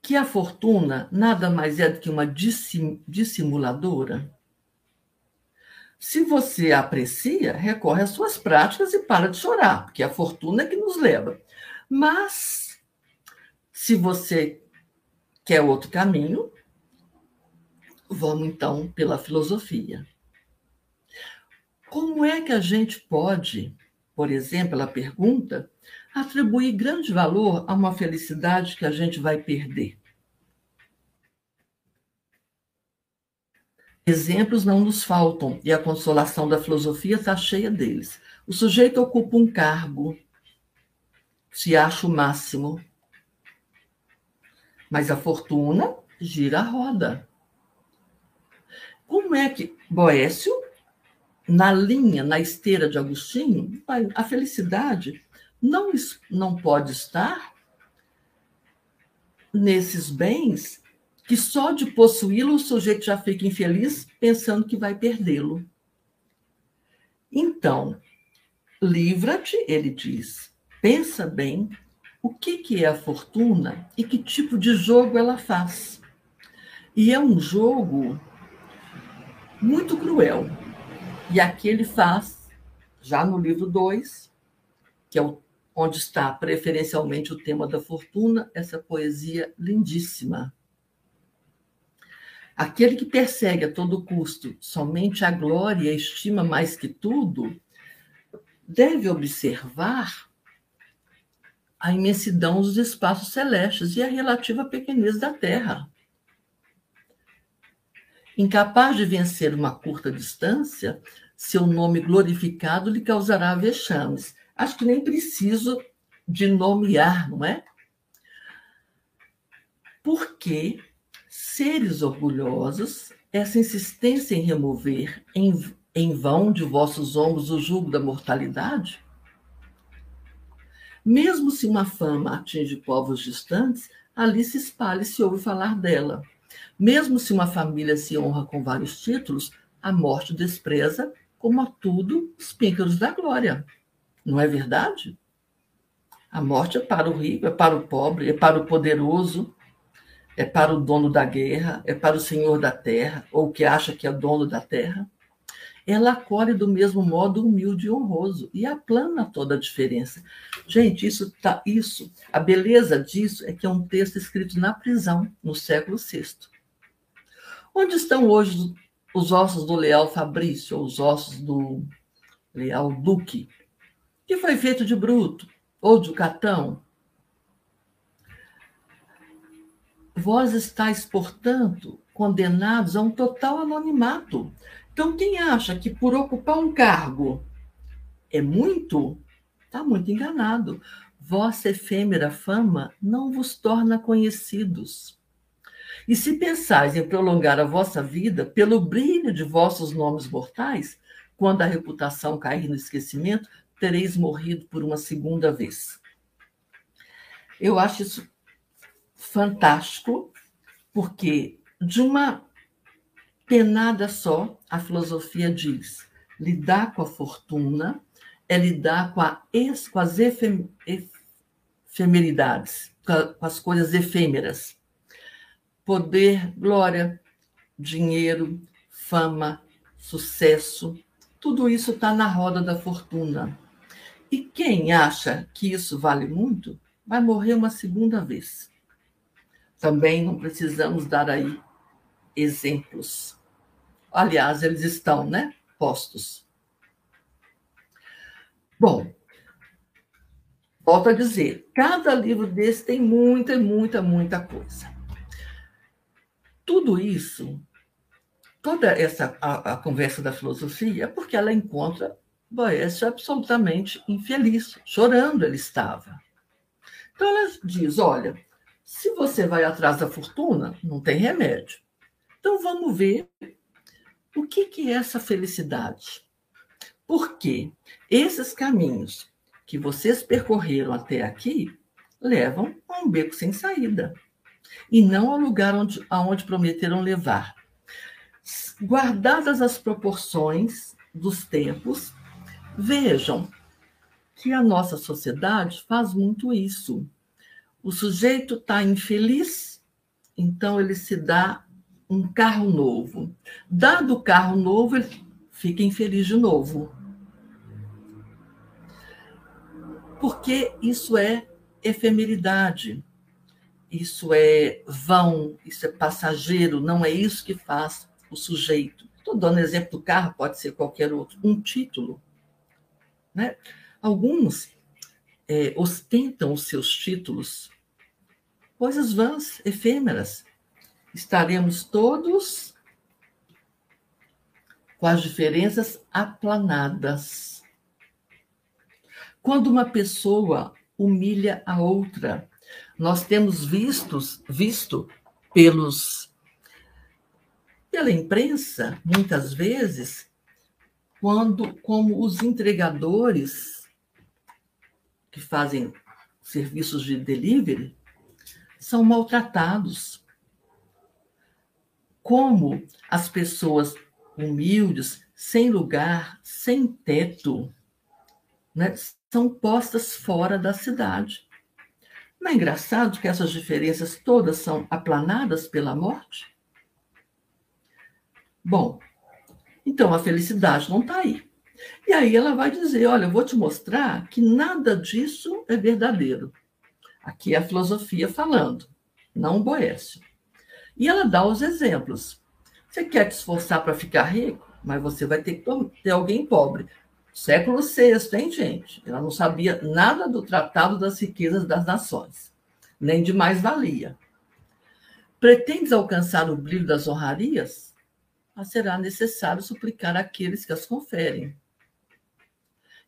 Que a fortuna nada mais é do que uma dissim, dissimuladora? Se você aprecia, recorre às suas práticas e para de chorar, porque a fortuna é que nos leva. Mas, se você quer outro caminho, vamos então pela filosofia. Como é que a gente pode, por exemplo, ela pergunta, atribuir grande valor a uma felicidade que a gente vai perder? Exemplos não nos faltam e a consolação da filosofia está cheia deles. O sujeito ocupa um cargo, se acha o máximo, mas a fortuna gira a roda. Como é que Boécio, na linha, na esteira de Agostinho, a felicidade não, não pode estar nesses bens que só de possuí-lo o sujeito já fica infeliz pensando que vai perdê-lo. Então, livra-te, ele diz, pensa bem o que, que é a fortuna e que tipo de jogo ela faz. E é um jogo muito cruel. E aqui ele faz, já no livro 2, que é o, onde está preferencialmente o tema da fortuna, essa poesia lindíssima. Aquele que persegue a todo custo somente a glória e a estima mais que tudo, deve observar a imensidão dos espaços celestes e a relativa pequenez da Terra. Incapaz de vencer uma curta distância, seu nome glorificado lhe causará vexames. Acho que nem preciso de nomear, não é? Porque seres orgulhosos, essa insistência em remover em, em vão de vossos ombros o jugo da mortalidade? Mesmo se uma fama atinge povos distantes, ali se espalha e se ouve falar dela. Mesmo se uma família se honra com vários títulos, a morte despreza, como a tudo, os píncaros da glória. Não é verdade? A morte é para o rico, é para o pobre, é para o poderoso, é para o dono da guerra, é para o senhor da terra, ou que acha que é dono da terra ela acolhe do mesmo modo humilde e honroso e aplana toda a diferença. Gente, isso tá isso, a beleza disso é que é um texto escrito na prisão no século VI. Onde estão hoje os ossos do Leal Fabrício, ou os ossos do Leal Duque, que foi feito de Bruto ou de Catão? Vós estáis, portanto, condenados a um total anonimato então, quem acha que por ocupar um cargo é muito, está muito enganado. Vossa efêmera fama não vos torna conhecidos. E se pensais em prolongar a vossa vida pelo brilho de vossos nomes mortais, quando a reputação cair no esquecimento, tereis morrido por uma segunda vez. Eu acho isso fantástico, porque de uma penada só, a filosofia diz, lidar com a fortuna é lidar com, a, com as efem, efemeridades, com as coisas efêmeras. Poder, glória, dinheiro, fama, sucesso, tudo isso está na roda da fortuna. E quem acha que isso vale muito, vai morrer uma segunda vez. Também não precisamos dar aí exemplos Aliás, eles estão, né? Postos. Bom, volto a dizer, cada livro desse tem muita, muita, muita coisa. Tudo isso, toda essa a, a conversa da filosofia, é porque ela encontra Boécio absolutamente infeliz, chorando ele estava. Então ela diz: olha, se você vai atrás da fortuna, não tem remédio. Então vamos ver o que, que é essa felicidade? Porque esses caminhos que vocês percorreram até aqui levam a um beco sem saída e não ao lugar onde, aonde prometeram levar. Guardadas as proporções dos tempos, vejam que a nossa sociedade faz muito isso. O sujeito está infeliz, então ele se dá um carro novo. Dado o carro novo, ele fica infeliz de novo. Porque isso é efemeridade, isso é vão, isso é passageiro, não é isso que faz o sujeito. Estou dando exemplo do carro, pode ser qualquer outro. Um título. Né? Alguns é, ostentam os seus títulos, coisas vãs, efêmeras, estaremos todos com as diferenças aplanadas. Quando uma pessoa humilha a outra, nós temos vistos, visto pelos pela imprensa, muitas vezes, quando como os entregadores que fazem serviços de delivery são maltratados como as pessoas humildes, sem lugar, sem teto, né, são postas fora da cidade. Não é engraçado que essas diferenças todas são aplanadas pela morte? Bom, então a felicidade não está aí. E aí ela vai dizer: olha, eu vou te mostrar que nada disso é verdadeiro. Aqui é a filosofia falando, não o Boécio. E ela dá os exemplos. Você quer te esforçar para ficar rico? Mas você vai ter que ter alguém pobre. Século VI, hein, gente? Ela não sabia nada do Tratado das Riquezas das Nações, nem de mais-valia. Pretendes alcançar o brilho das honrarias? Mas será necessário suplicar àqueles que as conferem.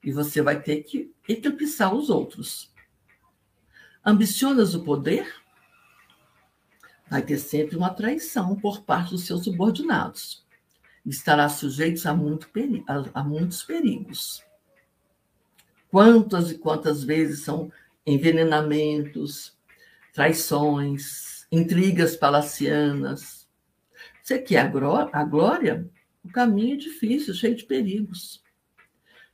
E você vai ter que eclipsar os outros. Ambicionas o poder? Vai ter sempre uma traição por parte dos seus subordinados. Estará sujeito a, muito a, a muitos perigos. Quantas e quantas vezes são envenenamentos, traições, intrigas palacianas. Você quer a glória? O caminho é difícil, cheio de perigos.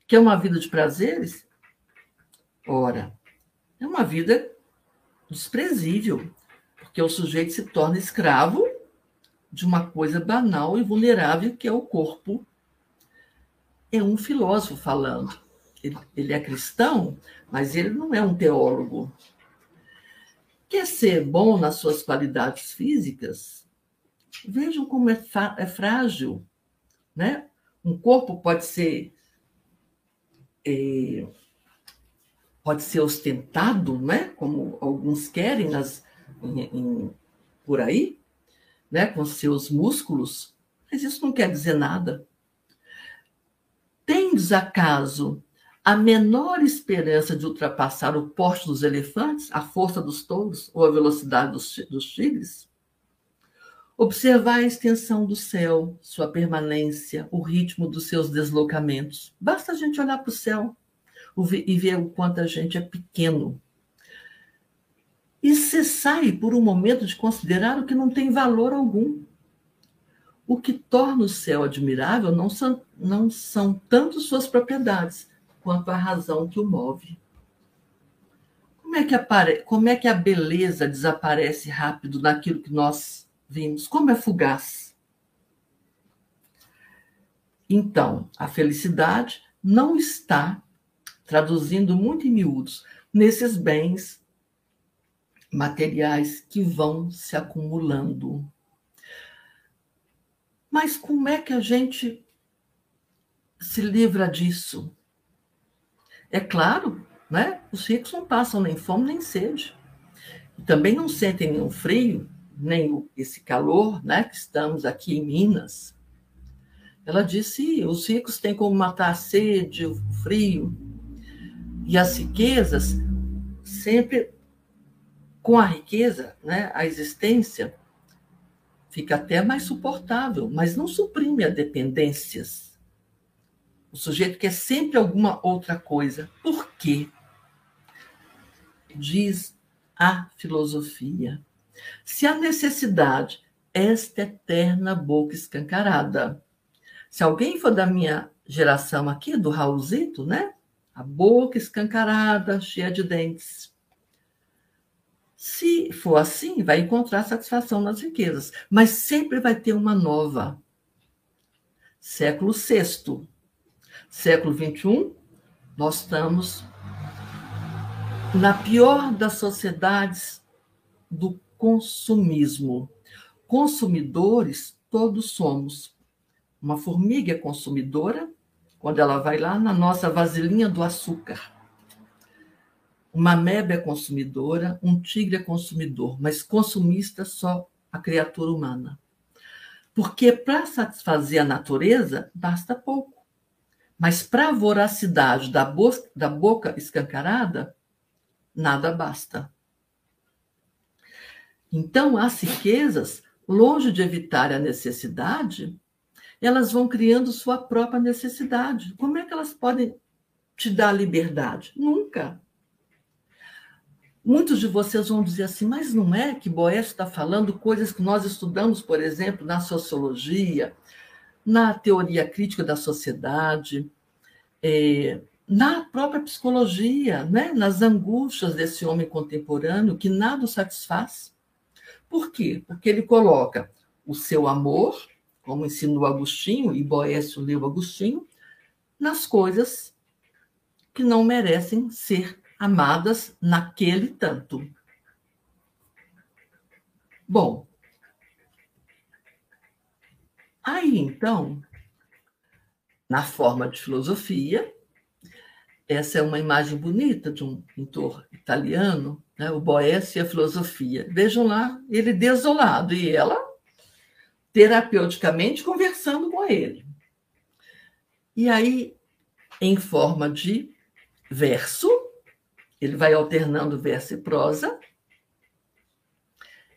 Quer uma vida de prazeres? Ora, é uma vida desprezível, porque o sujeito se torna escravo de uma coisa banal e vulnerável que é o corpo. É um filósofo falando. Ele, ele é cristão, mas ele não é um teólogo. Quer ser bom nas suas qualidades físicas? Vejam como é, é frágil. Né? Um corpo pode ser. É, pode ser ostentado, né? como alguns querem nas, em, em, por aí, né? com seus músculos, mas isso não quer dizer nada. Tendes acaso a menor esperança de ultrapassar o porte dos elefantes, a força dos touros ou a velocidade dos, dos tigres? Observar a extensão do céu, sua permanência, o ritmo dos seus deslocamentos. Basta a gente olhar para o céu e ver o quanto a gente é pequeno. E cessai por um momento de considerar o que não tem valor algum. O que torna o céu admirável não são, não são tanto suas propriedades, quanto a razão que o move. Como é que, apare... Como é que a beleza desaparece rápido naquilo que nós vimos? Como é fugaz? Então, a felicidade não está, traduzindo muito em miúdos, nesses bens materiais que vão se acumulando. Mas como é que a gente se livra disso? É claro, né? Os ricos não passam nem fome nem sede. também não sentem nenhum frio, nem esse calor, né? Que estamos aqui em Minas. Ela disse: os ricos têm como matar a sede, o frio. E as riquezas, sempre com a riqueza, né, a existência fica até mais suportável, mas não suprime as dependências o sujeito quer sempre alguma outra coisa. Por quê? Diz a filosofia. Se a necessidade, esta eterna boca escancarada. Se alguém for da minha geração aqui, do Raulzito, né? A boca escancarada, cheia de dentes. Se for assim, vai encontrar satisfação nas riquezas, mas sempre vai ter uma nova. Século VI, século XXI, nós estamos na pior das sociedades do consumismo. Consumidores, todos somos. Uma formiga é consumidora quando ela vai lá na nossa vasilhinha do açúcar. Uma ameba é consumidora, um tigre é consumidor, mas consumista só a criatura humana. Porque para satisfazer a natureza, basta pouco. Mas para a voracidade da, da boca escancarada, nada basta. Então, as riquezas, longe de evitar a necessidade, elas vão criando sua própria necessidade. Como é que elas podem te dar liberdade? Nunca. Muitos de vocês vão dizer assim, mas não é que Boécio está falando coisas que nós estudamos, por exemplo, na sociologia, na teoria crítica da sociedade, é, na própria psicologia, né? nas angústias desse homem contemporâneo que nada o satisfaz. Por quê? Porque ele coloca o seu amor, como ensinou Agostinho, e Boécio leu Agostinho, nas coisas que não merecem ser amadas naquele tanto. Bom, aí então, na forma de filosofia, essa é uma imagem bonita de um pintor italiano, né? o Boécio e a filosofia. Vejam lá, ele desolado e ela terapeuticamente conversando com ele. E aí, em forma de verso, ele vai alternando verso e prosa.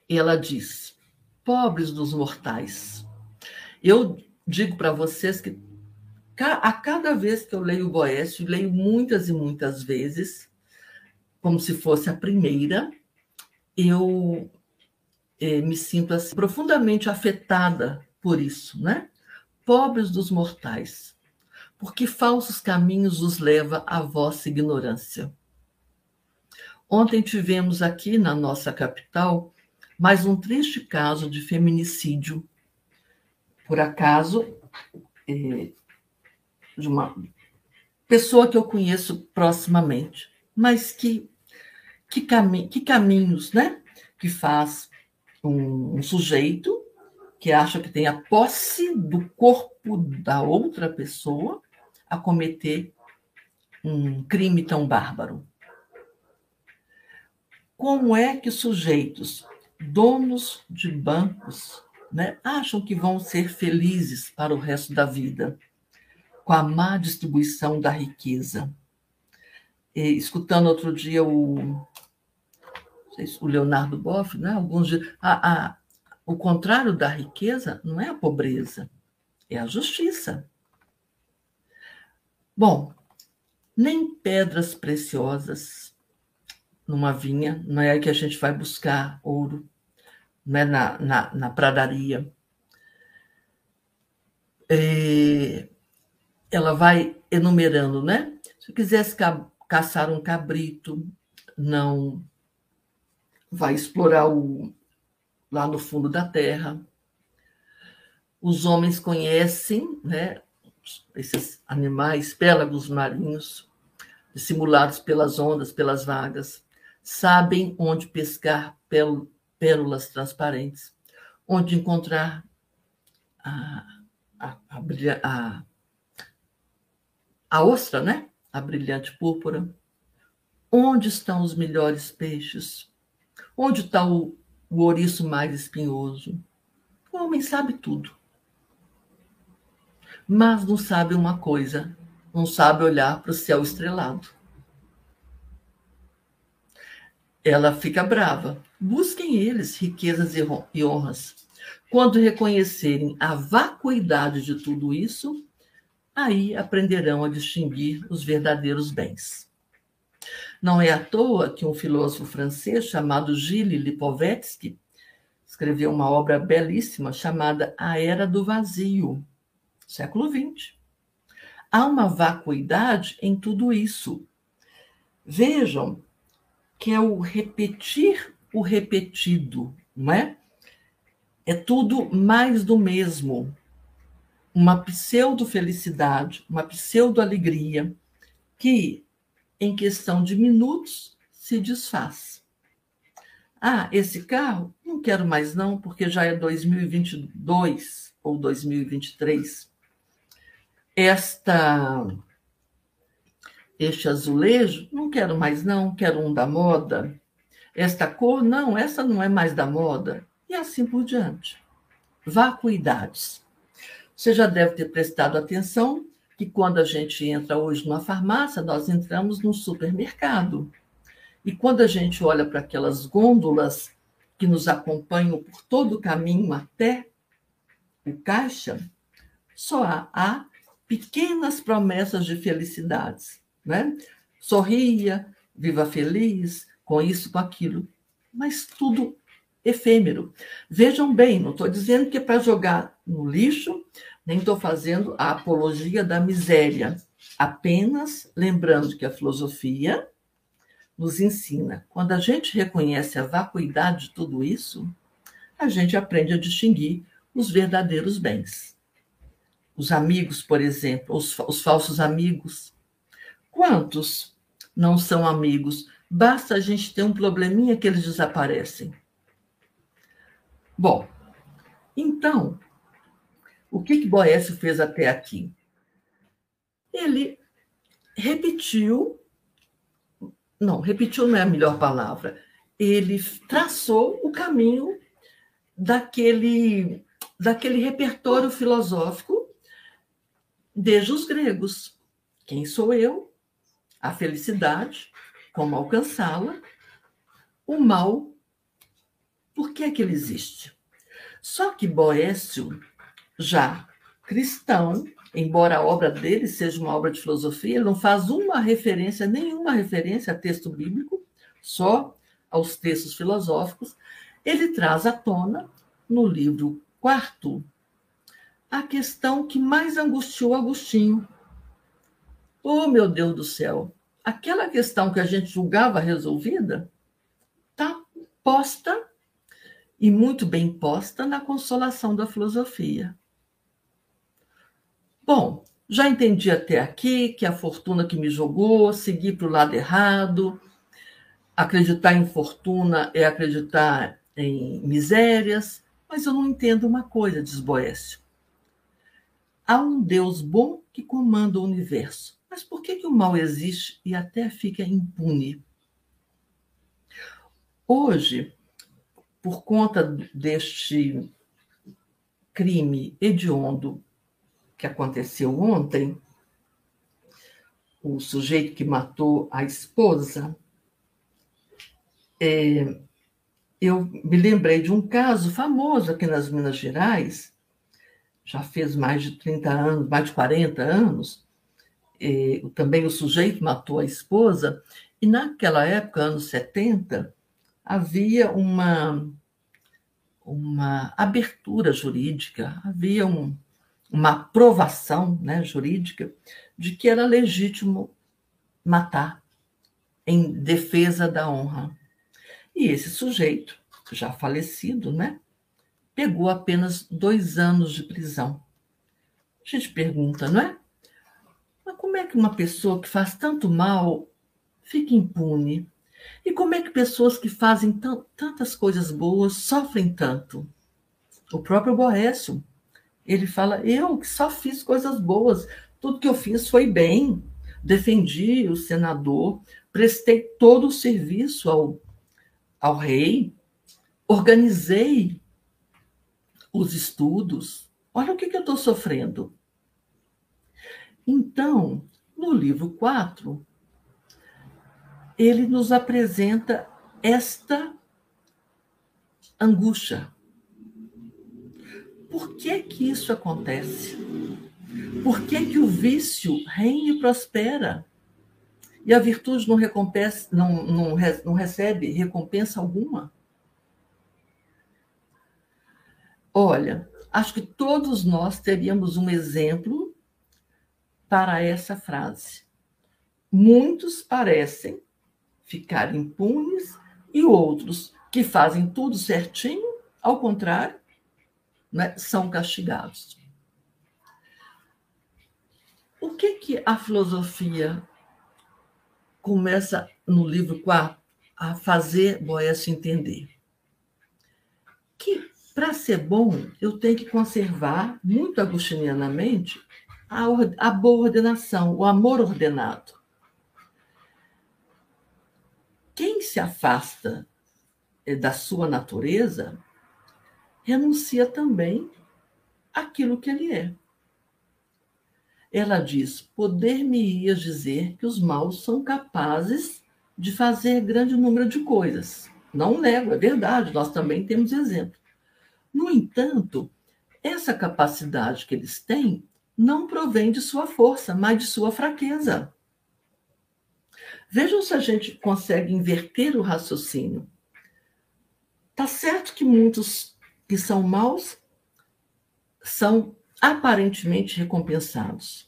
Ela diz: Pobres dos mortais. Eu digo para vocês que a cada vez que eu leio o Boécio, leio muitas e muitas vezes, como se fosse a primeira, eu eh, me sinto assim, profundamente afetada por isso, né? Pobres dos mortais, porque falsos caminhos os leva à vossa ignorância. Ontem tivemos aqui na nossa capital mais um triste caso de feminicídio. Por acaso, é, de uma pessoa que eu conheço proximamente, mas que, que, cami que caminhos né, que faz um, um sujeito que acha que tem a posse do corpo da outra pessoa a cometer um crime tão bárbaro. Como é que sujeitos, donos de bancos, né, acham que vão ser felizes para o resto da vida com a má distribuição da riqueza? E, escutando outro dia o, o Leonardo Boff, né, alguns a, a, o contrário da riqueza não é a pobreza, é a justiça. Bom, nem pedras preciosas numa vinha, não é que a gente vai buscar ouro, né, na, na, na pradaria. É, ela vai enumerando, né? Se quisesse ca caçar um cabrito, não vai explorar o, lá no fundo da terra. Os homens conhecem, né, esses animais, pélagos marinhos, dissimulados pelas ondas, pelas vagas sabem onde pescar pérolas transparentes, onde encontrar a, a, a, a, ostra, né? A brilhante púrpura. Onde estão os melhores peixes? Onde está o, o ouriço mais espinhoso? O homem sabe tudo. Mas não sabe uma coisa: não sabe olhar para o céu estrelado ela fica brava. Busquem eles riquezas e honras. Quando reconhecerem a vacuidade de tudo isso, aí aprenderão a distinguir os verdadeiros bens. Não é à toa que um filósofo francês chamado Gilles Lipovetsky escreveu uma obra belíssima chamada A Era do Vazio, século XX. Há uma vacuidade em tudo isso. Vejam que é o repetir o repetido, não é? É tudo mais do mesmo. Uma pseudo-felicidade, uma pseudo-alegria, que, em questão de minutos, se desfaz. Ah, esse carro? Não quero mais não, porque já é 2022 ou 2023. Esta este azulejo, não quero mais não, quero um da moda. Esta cor, não, essa não é mais da moda. E assim por diante. Vacuidades. Você já deve ter prestado atenção que quando a gente entra hoje numa farmácia, nós entramos num supermercado. E quando a gente olha para aquelas gôndolas que nos acompanham por todo o caminho até o caixa, só há, há pequenas promessas de felicidades né? Sorria, viva feliz, com isso, com aquilo, mas tudo efêmero. Vejam bem, não estou dizendo que é para jogar no lixo, nem estou fazendo a apologia da miséria, apenas lembrando que a filosofia nos ensina, quando a gente reconhece a vacuidade de tudo isso, a gente aprende a distinguir os verdadeiros bens. Os amigos, por exemplo, os, os falsos amigos. Quantos não são amigos? Basta a gente ter um probleminha que eles desaparecem. Bom, então, o que, que Boécio fez até aqui? Ele repetiu, não, repetiu não é a melhor palavra, ele traçou o caminho daquele, daquele repertório filosófico desde os gregos. Quem sou eu? A felicidade, como alcançá-la, o mal por que, é que ele existe? Só que Boécio, já cristão, embora a obra dele seja uma obra de filosofia, ele não faz uma referência, nenhuma referência a texto bíblico, só aos textos filosóficos. Ele traz à tona, no livro quarto, a questão que mais angustiou Agostinho. Oh, meu Deus do céu! Aquela questão que a gente julgava resolvida está posta e muito bem posta na consolação da filosofia. Bom, já entendi até aqui que a fortuna que me jogou, seguir para o lado errado, acreditar em fortuna é acreditar em misérias, mas eu não entendo uma coisa, diz Boécio. Há um Deus bom que comanda o universo. Mas por que, que o mal existe e até fica impune? Hoje, por conta deste crime hediondo que aconteceu ontem, o sujeito que matou a esposa, é, eu me lembrei de um caso famoso aqui nas Minas Gerais, já fez mais de 30 anos, mais de 40 anos, é, também o sujeito matou a esposa, e naquela época, anos 70, havia uma, uma abertura jurídica, havia um, uma aprovação né, jurídica de que era legítimo matar em defesa da honra. E esse sujeito, já falecido, né, pegou apenas dois anos de prisão. A gente pergunta, não é? Mas como é que uma pessoa que faz tanto mal fica impune? E como é que pessoas que fazem tantas coisas boas sofrem tanto? O próprio Boécio, ele fala: eu que só fiz coisas boas, tudo que eu fiz foi bem, defendi o senador, prestei todo o serviço ao, ao rei, organizei os estudos. Olha o que, que eu estou sofrendo. Então, no livro 4, ele nos apresenta esta angústia. Por que que isso acontece? Por que que o vício reina e prospera? E a virtude não, recompensa, não, não, não recebe recompensa alguma? Olha, acho que todos nós teríamos um exemplo para essa frase. Muitos parecem ficar impunes e outros que fazem tudo certinho, ao contrário, né, são castigados. O que que a filosofia começa no livro 4 a fazer Boécio entender? Que para ser bom, eu tenho que conservar muito agostinianamente a, a boa ordenação, o amor ordenado. Quem se afasta eh, da sua natureza renuncia também aquilo que ele é. Ela diz: Poder-me-ias dizer que os maus são capazes de fazer grande número de coisas. Não nego, é verdade, nós também temos exemplo. No entanto, essa capacidade que eles têm não provém de sua força, mas de sua fraqueza. Vejam se a gente consegue inverter o raciocínio. Tá certo que muitos que são maus são aparentemente recompensados.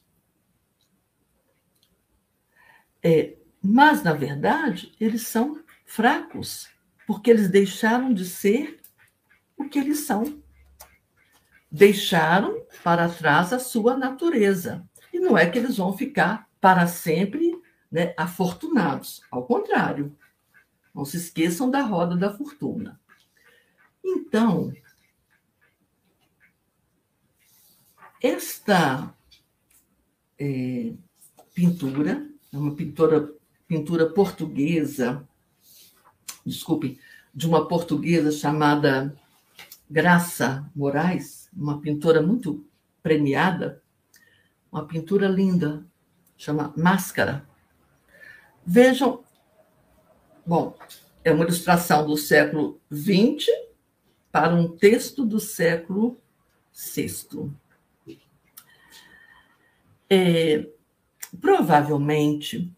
É, mas, na verdade, eles são fracos, porque eles deixaram de ser o que eles são. Deixaram para trás a sua natureza. E não é que eles vão ficar para sempre né, afortunados. Ao contrário, não se esqueçam da roda da fortuna. Então, esta é, pintura é uma pintura, pintura portuguesa, desculpe, de uma portuguesa chamada Graça Moraes, uma pintora muito premiada, uma pintura linda, chama Máscara. Vejam, bom, é uma ilustração do século XX para um texto do século VI. É, provavelmente,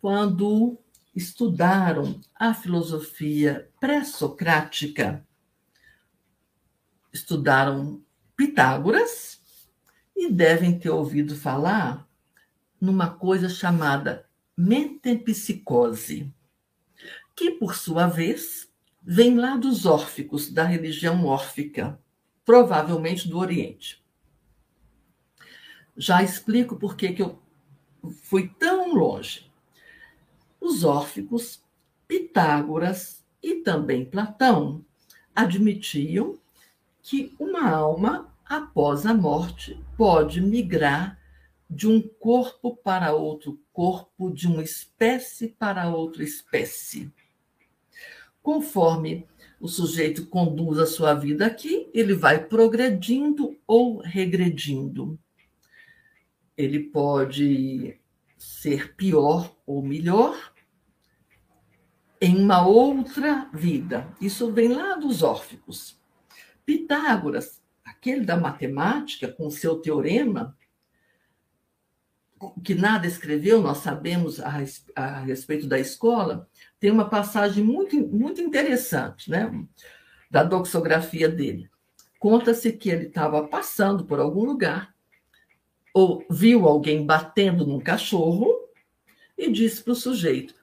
quando estudaram a filosofia pré-socrática, estudaram Pitágoras e devem ter ouvido falar numa coisa chamada metempsicose, que, por sua vez, vem lá dos órficos, da religião órfica, provavelmente do Oriente. Já explico por que, que eu fui tão longe. Os órficos, Pitágoras e também Platão admitiam que uma alma, após a morte, pode migrar de um corpo para outro corpo, de uma espécie para outra espécie. Conforme o sujeito conduz a sua vida aqui, ele vai progredindo ou regredindo. Ele pode ser pior ou melhor em uma outra vida. Isso vem lá dos órficos. Pitágoras, aquele da matemática, com seu teorema, que nada escreveu, nós sabemos a, a, respeito da escola, tem uma passagem muito, muito interessante, né? Da doxografia dele. Conta-se que ele estava passando por algum lugar, ou viu alguém batendo num cachorro, e disse para o sujeito: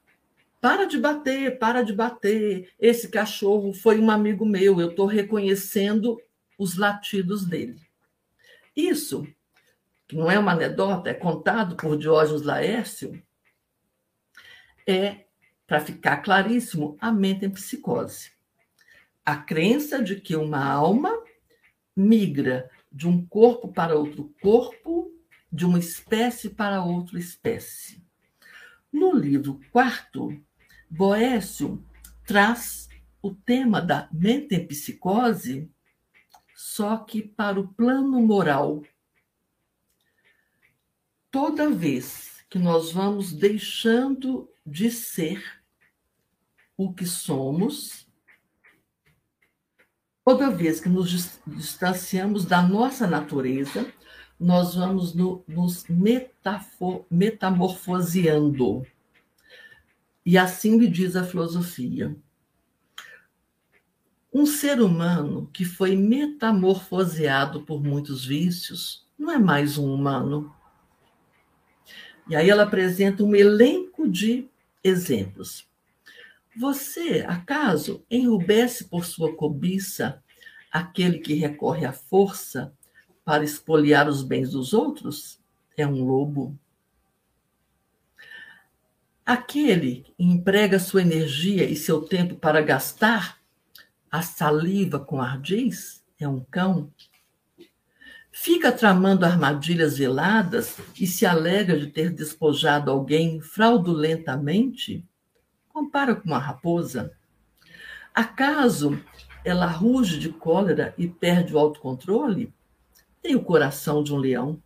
Para de bater, para de bater. Esse cachorro foi um amigo meu, eu estou reconhecendo os latidos dele. Isso que não é uma anedota, é contado por Diógenes Laércio, é, para ficar claríssimo, a mente em psicose. A crença de que uma alma migra de um corpo para outro corpo, de uma espécie para outra espécie. No livro quarto, Boécio traz o tema da mente em psicose, só que para o plano moral toda vez que nós vamos deixando de ser o que somos, toda vez que nos distanciamos da nossa natureza, nós vamos no, nos metamorfoseando. E assim lhe diz a filosofia. Um ser humano que foi metamorfoseado por muitos vícios não é mais um humano, e aí ela apresenta um elenco de exemplos. Você, acaso, enrubesce por sua cobiça aquele que recorre à força para espoliar os bens dos outros? É um lobo. Aquele que emprega sua energia e seu tempo para gastar a saliva com ardis? É um cão. Fica tramando armadilhas veladas e se alega de ter despojado alguém fraudulentamente? Compara com uma raposa. Acaso ela ruge de cólera e perde o autocontrole? Tem o coração de um leão.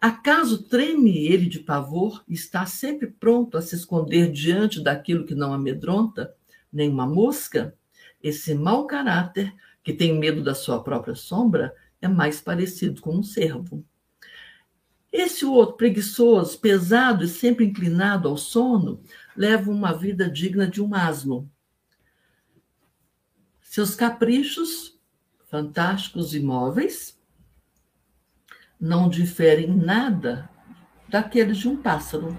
Acaso treme ele de pavor e está sempre pronto a se esconder diante daquilo que não amedronta, nem uma mosca? Esse mau caráter, que tem medo da sua própria sombra, é mais parecido com um cervo. Esse outro, preguiçoso, pesado e sempre inclinado ao sono, leva uma vida digna de um asno. Seus caprichos, fantásticos e móveis, não diferem nada daqueles de um pássaro.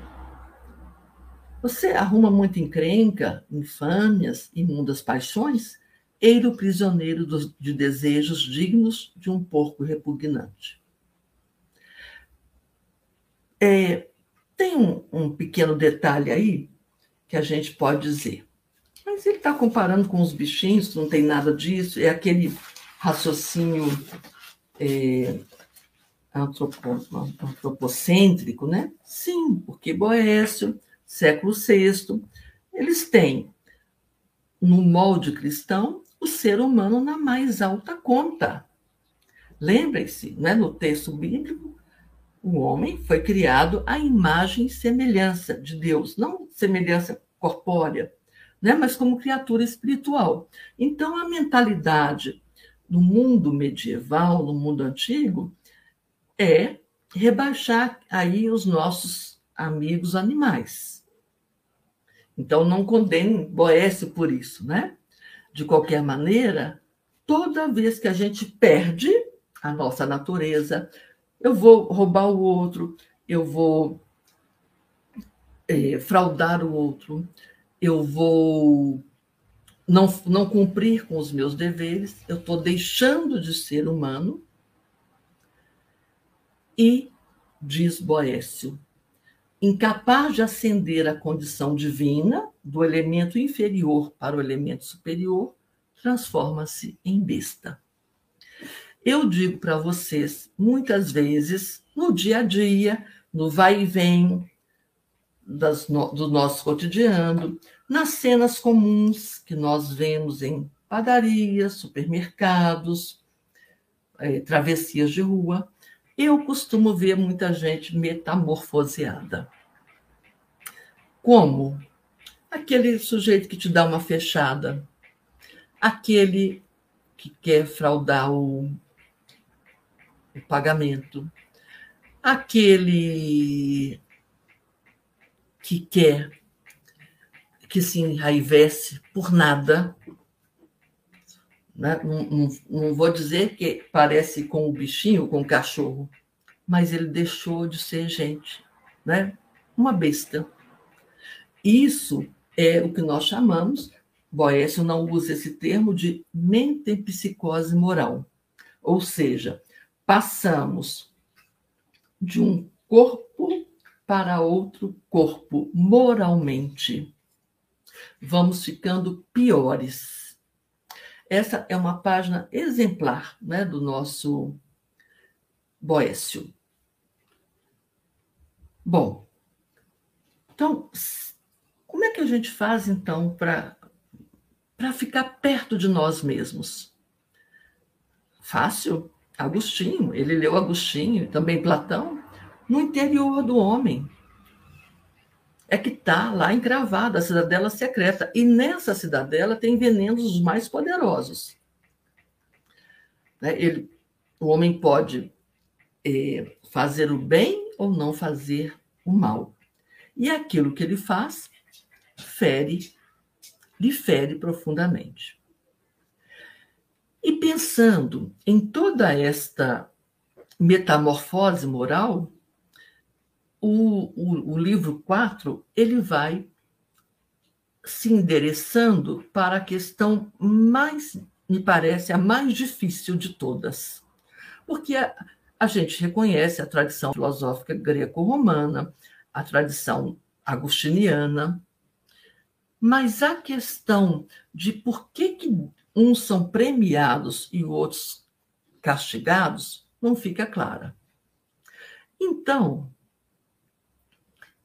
Você arruma muita encrenca, infâmias, imundas paixões, eire o prisioneiro de desejos dignos de um porco repugnante. É, tem um, um pequeno detalhe aí que a gente pode dizer. Mas ele está comparando com os bichinhos, não tem nada disso, é aquele raciocínio é, antropocêntrico, né? Sim, porque Boécio, século VI, eles têm, no molde cristão, o ser humano na mais alta conta. Lembrem-se, né, no texto bíblico, o homem foi criado à imagem e semelhança de Deus, não semelhança corpórea, né, mas como criatura espiritual. Então, a mentalidade no mundo medieval, no mundo antigo, é rebaixar aí os nossos amigos animais. Então, não condene Boécio por isso, né? De qualquer maneira, toda vez que a gente perde a nossa natureza, eu vou roubar o outro, eu vou é, fraudar o outro, eu vou não, não cumprir com os meus deveres, eu estou deixando de ser humano. E, diz Boécio, incapaz de ascender à condição divina, do elemento inferior para o elemento superior, transforma-se em besta. Eu digo para vocês, muitas vezes, no dia a dia, no vai e vem das, do nosso cotidiano, nas cenas comuns que nós vemos em padarias, supermercados, é, travessias de rua, eu costumo ver muita gente metamorfoseada. Como? Aquele sujeito que te dá uma fechada, aquele que quer fraudar o, o pagamento, aquele que quer que se enraivece por nada. Né? Não, não, não vou dizer que parece com o bichinho, com o cachorro, mas ele deixou de ser gente, né? uma besta. Isso é o que nós chamamos, Boécio não usa esse termo, de mentempsicose moral. Ou seja, passamos de um corpo para outro corpo moralmente vamos ficando piores. Essa é uma página exemplar né, do nosso Boécio. Bom, então, como é que a gente faz então para ficar perto de nós mesmos? Fácil. Agostinho, ele leu Agostinho também Platão, no interior do homem é que está lá encravada a cidadela secreta. E nessa cidadela tem venenos os mais poderosos. Né? Ele, o homem pode é, fazer o bem ou não fazer o mal. E aquilo que ele faz fere, lhe fere profundamente. E pensando em toda esta metamorfose moral, o, o, o livro 4 ele vai se endereçando para a questão mais, me parece, a mais difícil de todas. Porque a, a gente reconhece a tradição filosófica greco-romana, a tradição agustiniana, mas a questão de por que, que uns são premiados e outros castigados não fica clara. Então,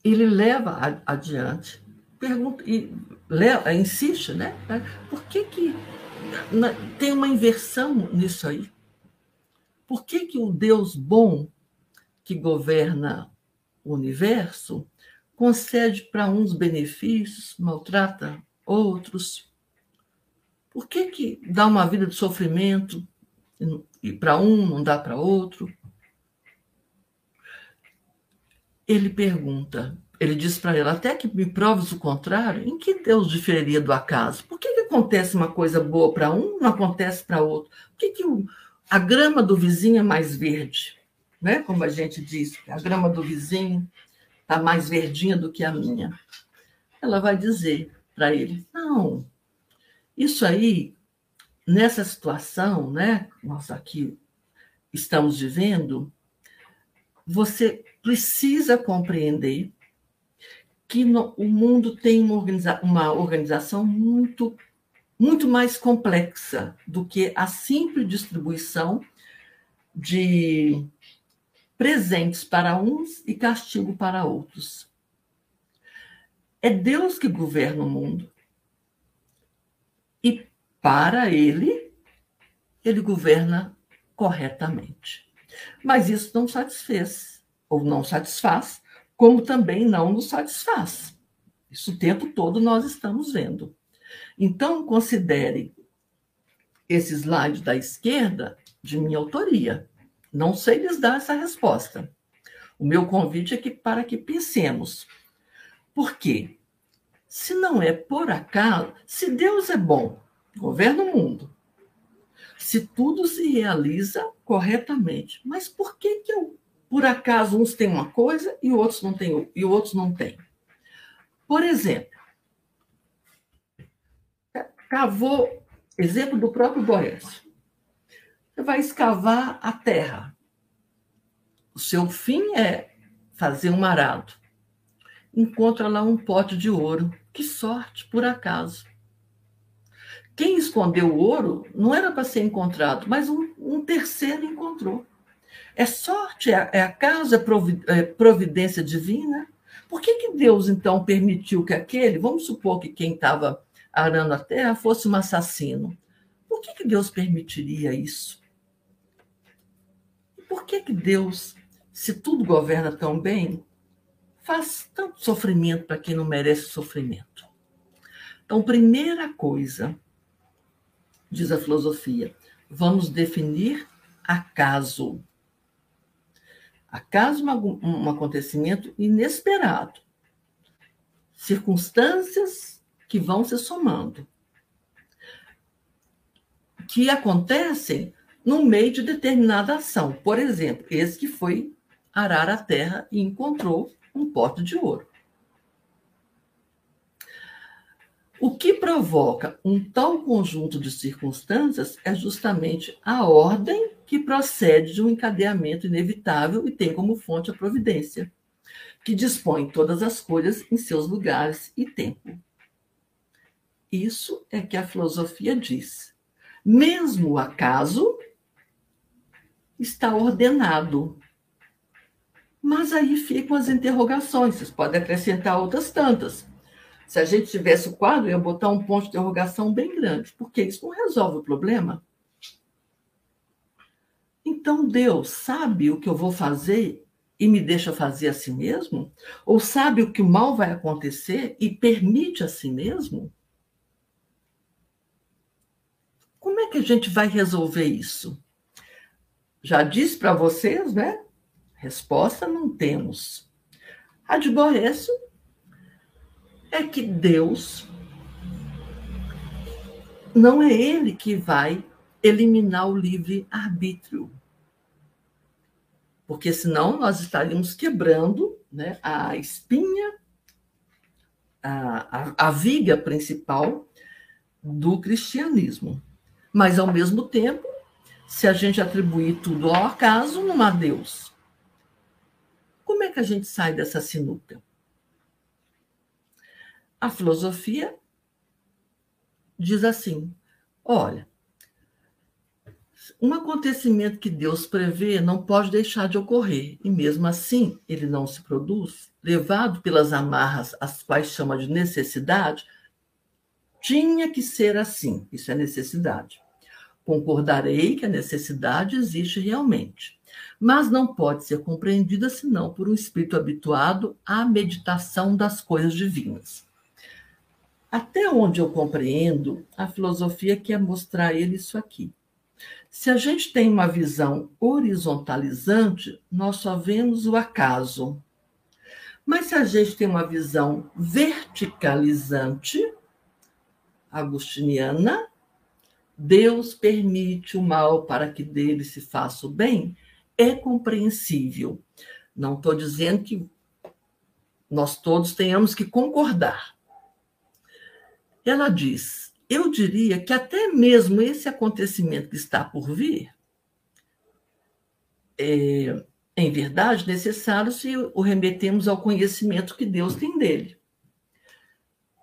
ele leva adiante, pergunta e leva, insiste, né? Por que, que tem uma inversão nisso aí? Por que, que o Deus bom que governa o universo concede para uns benefícios, maltrata outros? Por que, que dá uma vida de sofrimento e para um não dá para outro? Ele pergunta, ele diz para ela, até que me proves o contrário, em que Deus diferiria do acaso? Por que, que acontece uma coisa boa para um, não acontece para outro? Por que, que o, a grama do vizinho é mais verde? Né? Como a gente diz, a grama do vizinho está mais verdinha do que a minha. Ela vai dizer para ele, não, isso aí, nessa situação, né, nós aqui estamos vivendo, você precisa compreender que no, o mundo tem uma, organiza, uma organização muito, muito mais complexa do que a simples distribuição de presentes para uns e castigo para outros. É Deus que governa o mundo. E para ele, ele governa corretamente. Mas isso não satisfez, ou não satisfaz, como também não nos satisfaz. Isso o tempo todo nós estamos vendo. Então, considere esse slide da esquerda de minha autoria. Não sei lhes dar essa resposta. O meu convite é que para que pensemos. Por quê? Se não é por acaso, se Deus é bom, governa o mundo, se tudo se realiza corretamente. Mas por que que eu, por acaso uns têm uma coisa e outros não têm e outros não têm? Por exemplo, cavou, exemplo do próprio Boécio. Você vai escavar a terra. O seu fim é fazer um arado. Encontra lá um pote de ouro. Que sorte, por acaso. Quem escondeu o ouro não era para ser encontrado, mas um, um, terceiro encontrou. É sorte, é, é acaso, é, é providência divina? Por que, que Deus, então, permitiu que aquele, vamos supor que quem estava arando a terra fosse um assassino? Por que, que Deus permitiria isso? Por que, que Deus, se tudo governa tão bem, faz tanto sofrimento para quem não merece sofrimento? Então, primeira coisa, diz a filosofia. Vamos definir acaso. Acaso um acontecimento inesperado. Circunstâncias que vão se somando. Que acontecem no meio de determinada ação. Por exemplo, esse que foi arar a terra e encontrou um pote de ouro. O que provoca um tal conjunto de circunstâncias é justamente a ordem que procede de um encadeamento inevitável e tem como fonte a providência, que dispõe todas as coisas em seus lugares e tempo. Isso é que a filosofia diz. Mesmo o acaso está ordenado. Mas aí ficam as interrogações, vocês podem acrescentar outras tantas. Se a gente tivesse o quadro, ia botar um ponto de interrogação bem grande, porque isso não resolve o problema. Então Deus sabe o que eu vou fazer e me deixa fazer assim mesmo? Ou sabe o que mal vai acontecer e permite assim mesmo? Como é que a gente vai resolver isso? Já disse para vocês, né? Resposta não temos. A de Borécio é que Deus não é ele que vai eliminar o livre-arbítrio. Porque senão nós estaríamos quebrando né, a espinha, a, a, a viga principal do cristianismo. Mas, ao mesmo tempo, se a gente atribuir tudo ao acaso, não há Deus. Como é que a gente sai dessa sinuca? A filosofia diz assim: olha, um acontecimento que Deus prevê não pode deixar de ocorrer, e mesmo assim ele não se produz, levado pelas amarras, as quais chama de necessidade, tinha que ser assim, isso é necessidade. Concordarei que a necessidade existe realmente, mas não pode ser compreendida senão por um espírito habituado à meditação das coisas divinas. Até onde eu compreendo, a filosofia quer mostrar ele isso aqui. Se a gente tem uma visão horizontalizante, nós só vemos o acaso. Mas se a gente tem uma visão verticalizante, agustiniana, Deus permite o mal para que dele se faça o bem, é compreensível. Não estou dizendo que nós todos tenhamos que concordar. Ela diz: eu diria que até mesmo esse acontecimento que está por vir é, em verdade, necessário se o remetemos ao conhecimento que Deus tem dele.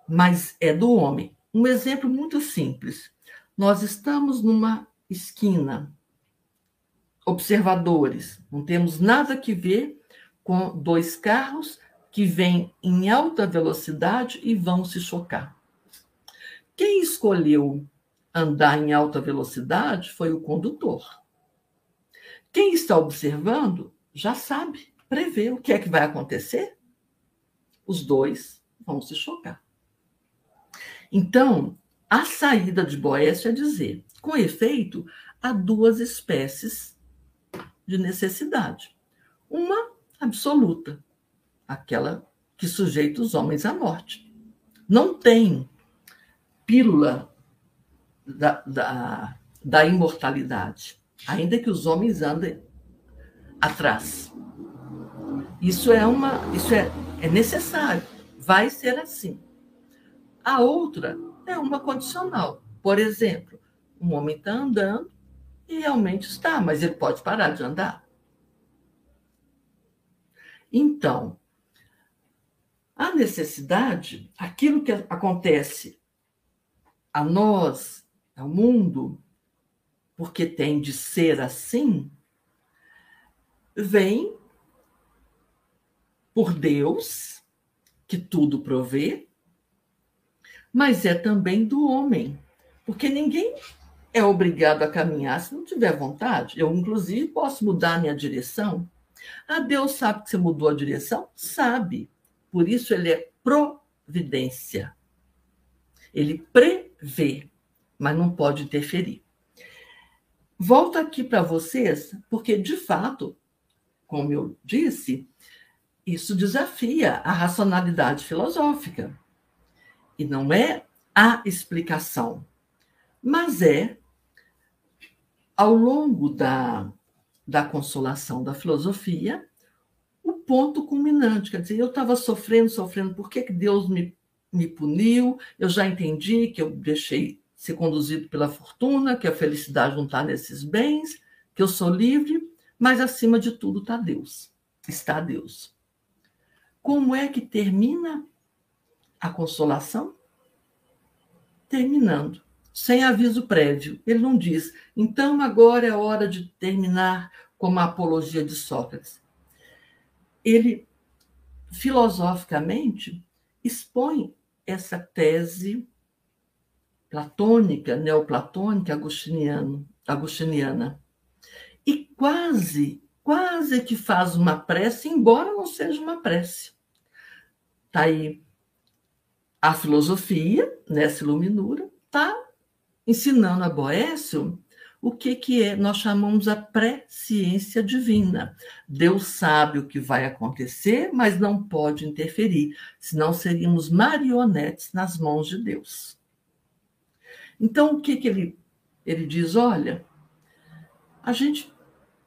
Mas é do homem. Um exemplo muito simples. Nós estamos numa esquina, observadores, não temos nada que ver com dois carros que vêm em alta velocidade e vão se chocar. Quem escolheu andar em alta velocidade foi o condutor. Quem está observando já sabe, prevê o que é que vai acontecer. Os dois vão se chocar. Então, a saída de Boécio é dizer, com efeito, há duas espécies de necessidade. Uma absoluta, aquela que sujeita os homens à morte. Não tem pílula da, da, da imortalidade, ainda que os homens andem atrás. Isso é uma, isso é, é necessário, vai ser assim. A outra é uma condicional. Por exemplo, um homem está andando e realmente está, mas ele pode parar de andar. Então, a necessidade, aquilo que acontece a nós, ao mundo, porque tem de ser assim, vem por Deus, que tudo provê, mas é também do homem, porque ninguém é obrigado a caminhar se não tiver vontade. Eu, inclusive, posso mudar minha direção. Ah, Deus sabe que você mudou a direção? Sabe. Por isso ele é providência. Ele prevê, mas não pode interferir. Volto aqui para vocês, porque de fato como eu disse, isso desafia a racionalidade filosófica. E não é a explicação, mas é, ao longo da, da consolação da filosofia, o ponto culminante. Quer dizer, eu estava sofrendo, sofrendo, por que, que Deus me, me puniu? Eu já entendi que eu deixei ser conduzido pela fortuna, que a felicidade não está nesses bens, que eu sou livre, mas acima de tudo está Deus. Está Deus. Como é que termina a consolação? Terminando, sem aviso prévio. Ele não diz, então agora é hora de terminar como a apologia de Sócrates. Ele, filosoficamente, expõe essa tese platônica, neoplatônica, agostiniana, e quase, quase que faz uma prece, embora não seja uma prece. Está aí a filosofia, nessa iluminura, está ensinando a Boécio o que, que é, nós chamamos a presciência divina. Deus sabe o que vai acontecer, mas não pode interferir, senão seríamos marionetes nas mãos de Deus. Então, o que, que ele, ele diz? Olha, a gente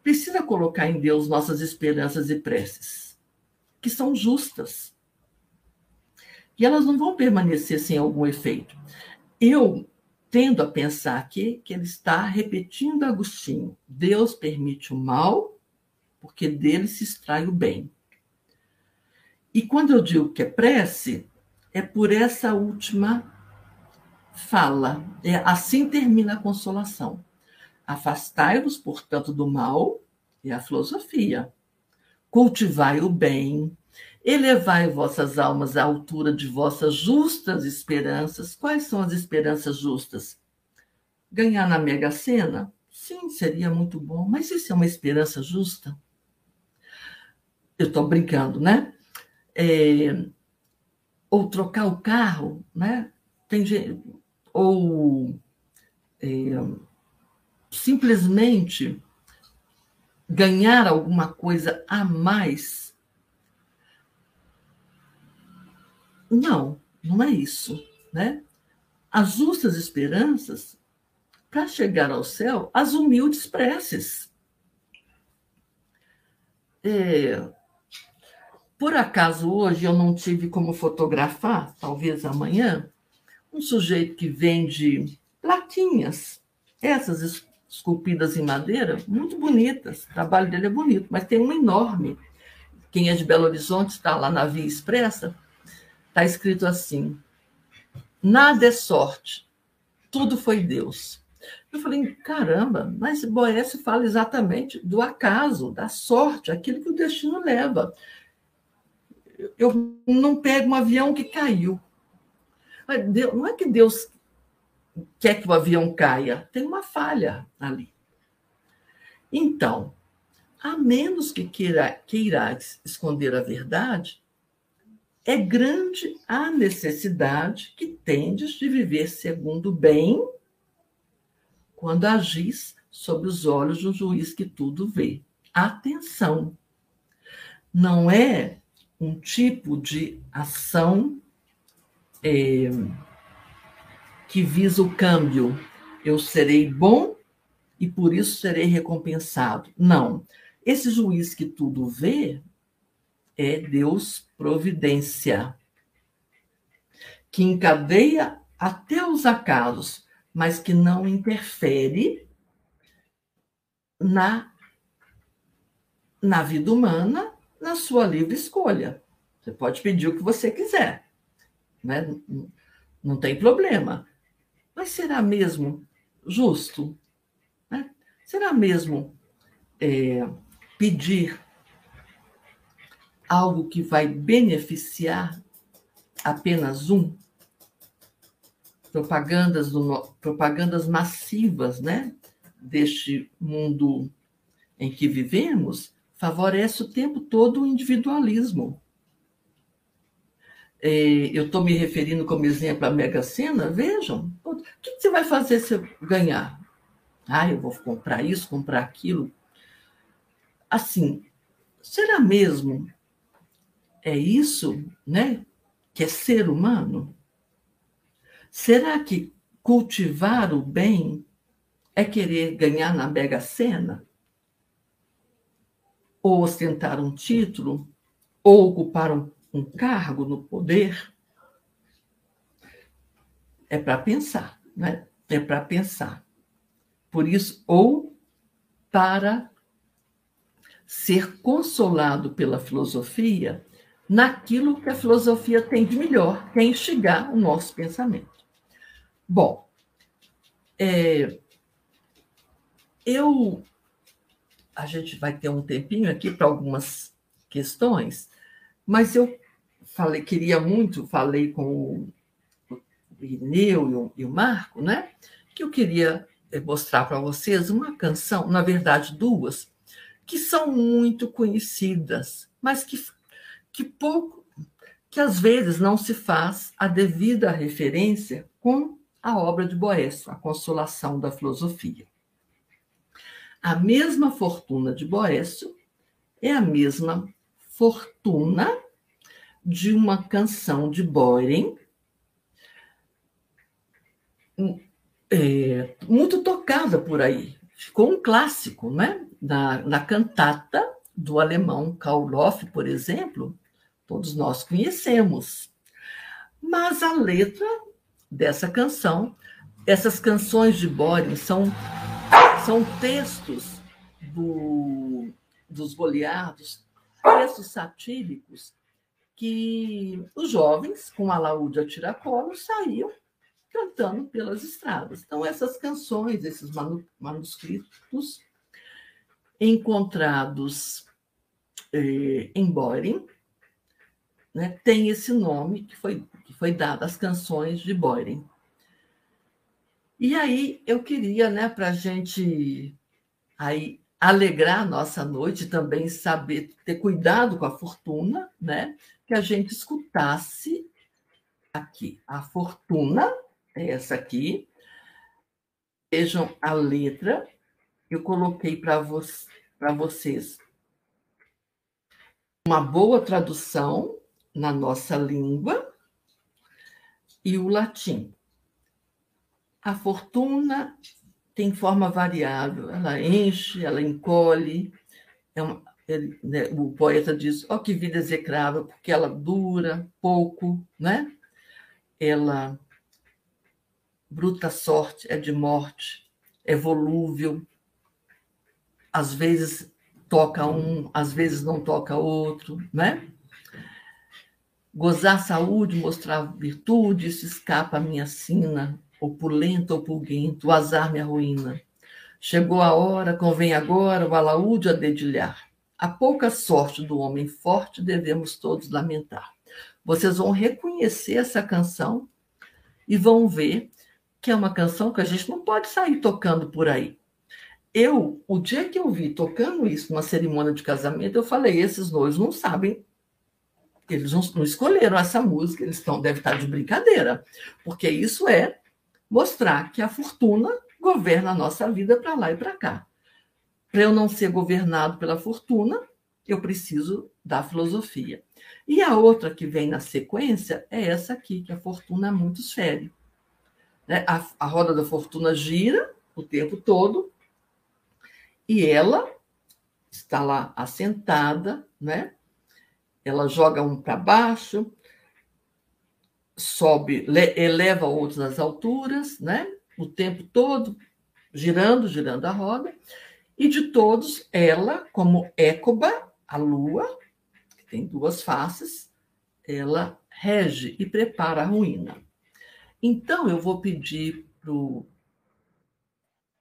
precisa colocar em Deus nossas esperanças e preces, que são justas. E elas não vão permanecer sem algum efeito. Eu tendo a pensar aqui que ele está repetindo Agostinho: Deus permite o mal, porque dele se extrai o bem. E quando eu digo que é prece, é por essa última fala. É, assim termina a consolação. Afastai-vos, portanto, do mal, e a filosofia. Cultivai o bem, elevai vossas almas à altura de vossas justas esperanças. Quais são as esperanças justas? Ganhar na Mega Sena? Sim, seria muito bom, mas isso é uma esperança justa? Eu estou brincando, né? É, ou trocar o carro, né? Tem gente, ou é, simplesmente ganhar alguma coisa a mais Não, não é isso, né? As justas esperanças para chegar ao céu, as humildes preces. É, por acaso hoje eu não tive como fotografar, talvez amanhã, um sujeito que vende latinhas, essas esculpidas em madeira, muito bonitas. O trabalho dele é bonito, mas tem uma enorme. Quem é de Belo Horizonte está lá na Via Expressa, está escrito assim: nada é sorte, tudo foi Deus. Eu falei, caramba, mas Boécio fala exatamente do acaso, da sorte, aquilo que o destino leva. Eu não pego um avião que caiu. Não é que Deus quer que o avião caia, tem uma falha ali. Então, a menos que queira, queirais esconder a verdade, é grande a necessidade que tendes de viver segundo o bem quando agis sob os olhos do juiz que tudo vê. Atenção! Não é um tipo de ação é, que visa o câmbio. Eu serei bom e por isso serei recompensado. Não. Esse juiz que tudo vê é Deus providência, que encadeia até os acasos, mas que não interfere na, na vida humana, na sua livre escolha. Você pode pedir o que você quiser, né? não tem problema. Mas será mesmo justo? Né? Será mesmo é, pedir algo que vai beneficiar apenas um? Propagandas, do, propagandas massivas né? deste mundo em que vivemos favorece o tempo todo o individualismo. É, eu estou me referindo como exemplo à Mega Sena, vejam, o que você vai fazer se ganhar? Ah, eu vou comprar isso, comprar aquilo. Assim, será mesmo é isso, né? Que é ser humano? Será que cultivar o bem é querer ganhar na Mega Sena? Ou ostentar um título? Ou ocupar um um cargo no poder, é para pensar, né? É para pensar. Por isso, ou para ser consolado pela filosofia naquilo que a filosofia tem de melhor, que é instigar o nosso pensamento. Bom, é, eu. A gente vai ter um tempinho aqui para algumas questões, mas eu falei, queria muito, falei com o Ineu e o, e o Marco, né? Que eu queria eh, mostrar para vocês uma canção, na verdade, duas, que são muito conhecidas, mas que, que pouco, que às vezes não se faz a devida referência com a obra de Boécio, A Consolação da Filosofia. A mesma fortuna de Boécio é a mesma fortuna de uma canção de Boyden, é, muito tocada por aí. Ficou um clássico, né? Na, na cantata do alemão Karl Loff, por exemplo, todos nós conhecemos. Mas a letra dessa canção, essas canções de Boring são, são textos do, dos goleados, textos satíricos que os jovens, com alaúde a tiracolo, saíam cantando pelas estradas. Então, essas canções, esses manuscritos encontrados eh, em Boyden, né, tem esse nome que foi, que foi dado às canções de Boyden. E aí eu queria, né, para a gente aí alegrar a nossa noite, também saber ter cuidado com a fortuna, né? que a gente escutasse aqui. A fortuna é essa aqui. Vejam a letra. Eu coloquei para vo vocês uma boa tradução na nossa língua, e o latim. A fortuna tem forma variável, ela enche, ela encolhe. É uma, ele, né, o poeta diz: ó, oh, que vida execrável, porque ela dura pouco, né? Ela, bruta sorte, é de morte, é volúvel, às vezes toca um, às vezes não toca outro, né? Gozar saúde, mostrar virtude, isso escapa a minha sina, opulento ou pulguento, o azar me arruína. Chegou a hora, convém agora o alaúde a dedilhar. A pouca sorte do homem forte devemos todos lamentar. Vocês vão reconhecer essa canção e vão ver que é uma canção que a gente não pode sair tocando por aí. Eu, o dia que eu vi tocando isso numa cerimônia de casamento, eu falei: esses noivos não sabem eles não, escolheram essa música, eles estão, devem estar de brincadeira, porque isso é mostrar que a fortuna governa a nossa vida para lá e para cá. Para eu não ser governado pela fortuna, eu preciso da filosofia. E a outra que vem na sequência é essa aqui, que a fortuna muito fere. Né? A, a roda da fortuna gira o tempo todo e ela está lá assentada, né? Ela joga um para baixo, sobe, eleva outros às alturas, né? O tempo todo girando, girando a roda. E de todos, ela, como Écoba, a lua, que tem duas faces, ela rege e prepara a ruína. Então, eu vou pedir para o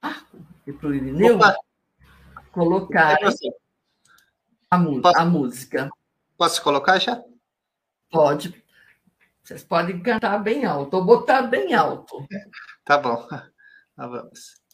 Arco e para o Irineu colocar a, a música. Posso colocar já? Pode. Vocês podem cantar bem alto, ou botar bem alto. Tá bom. Vamos.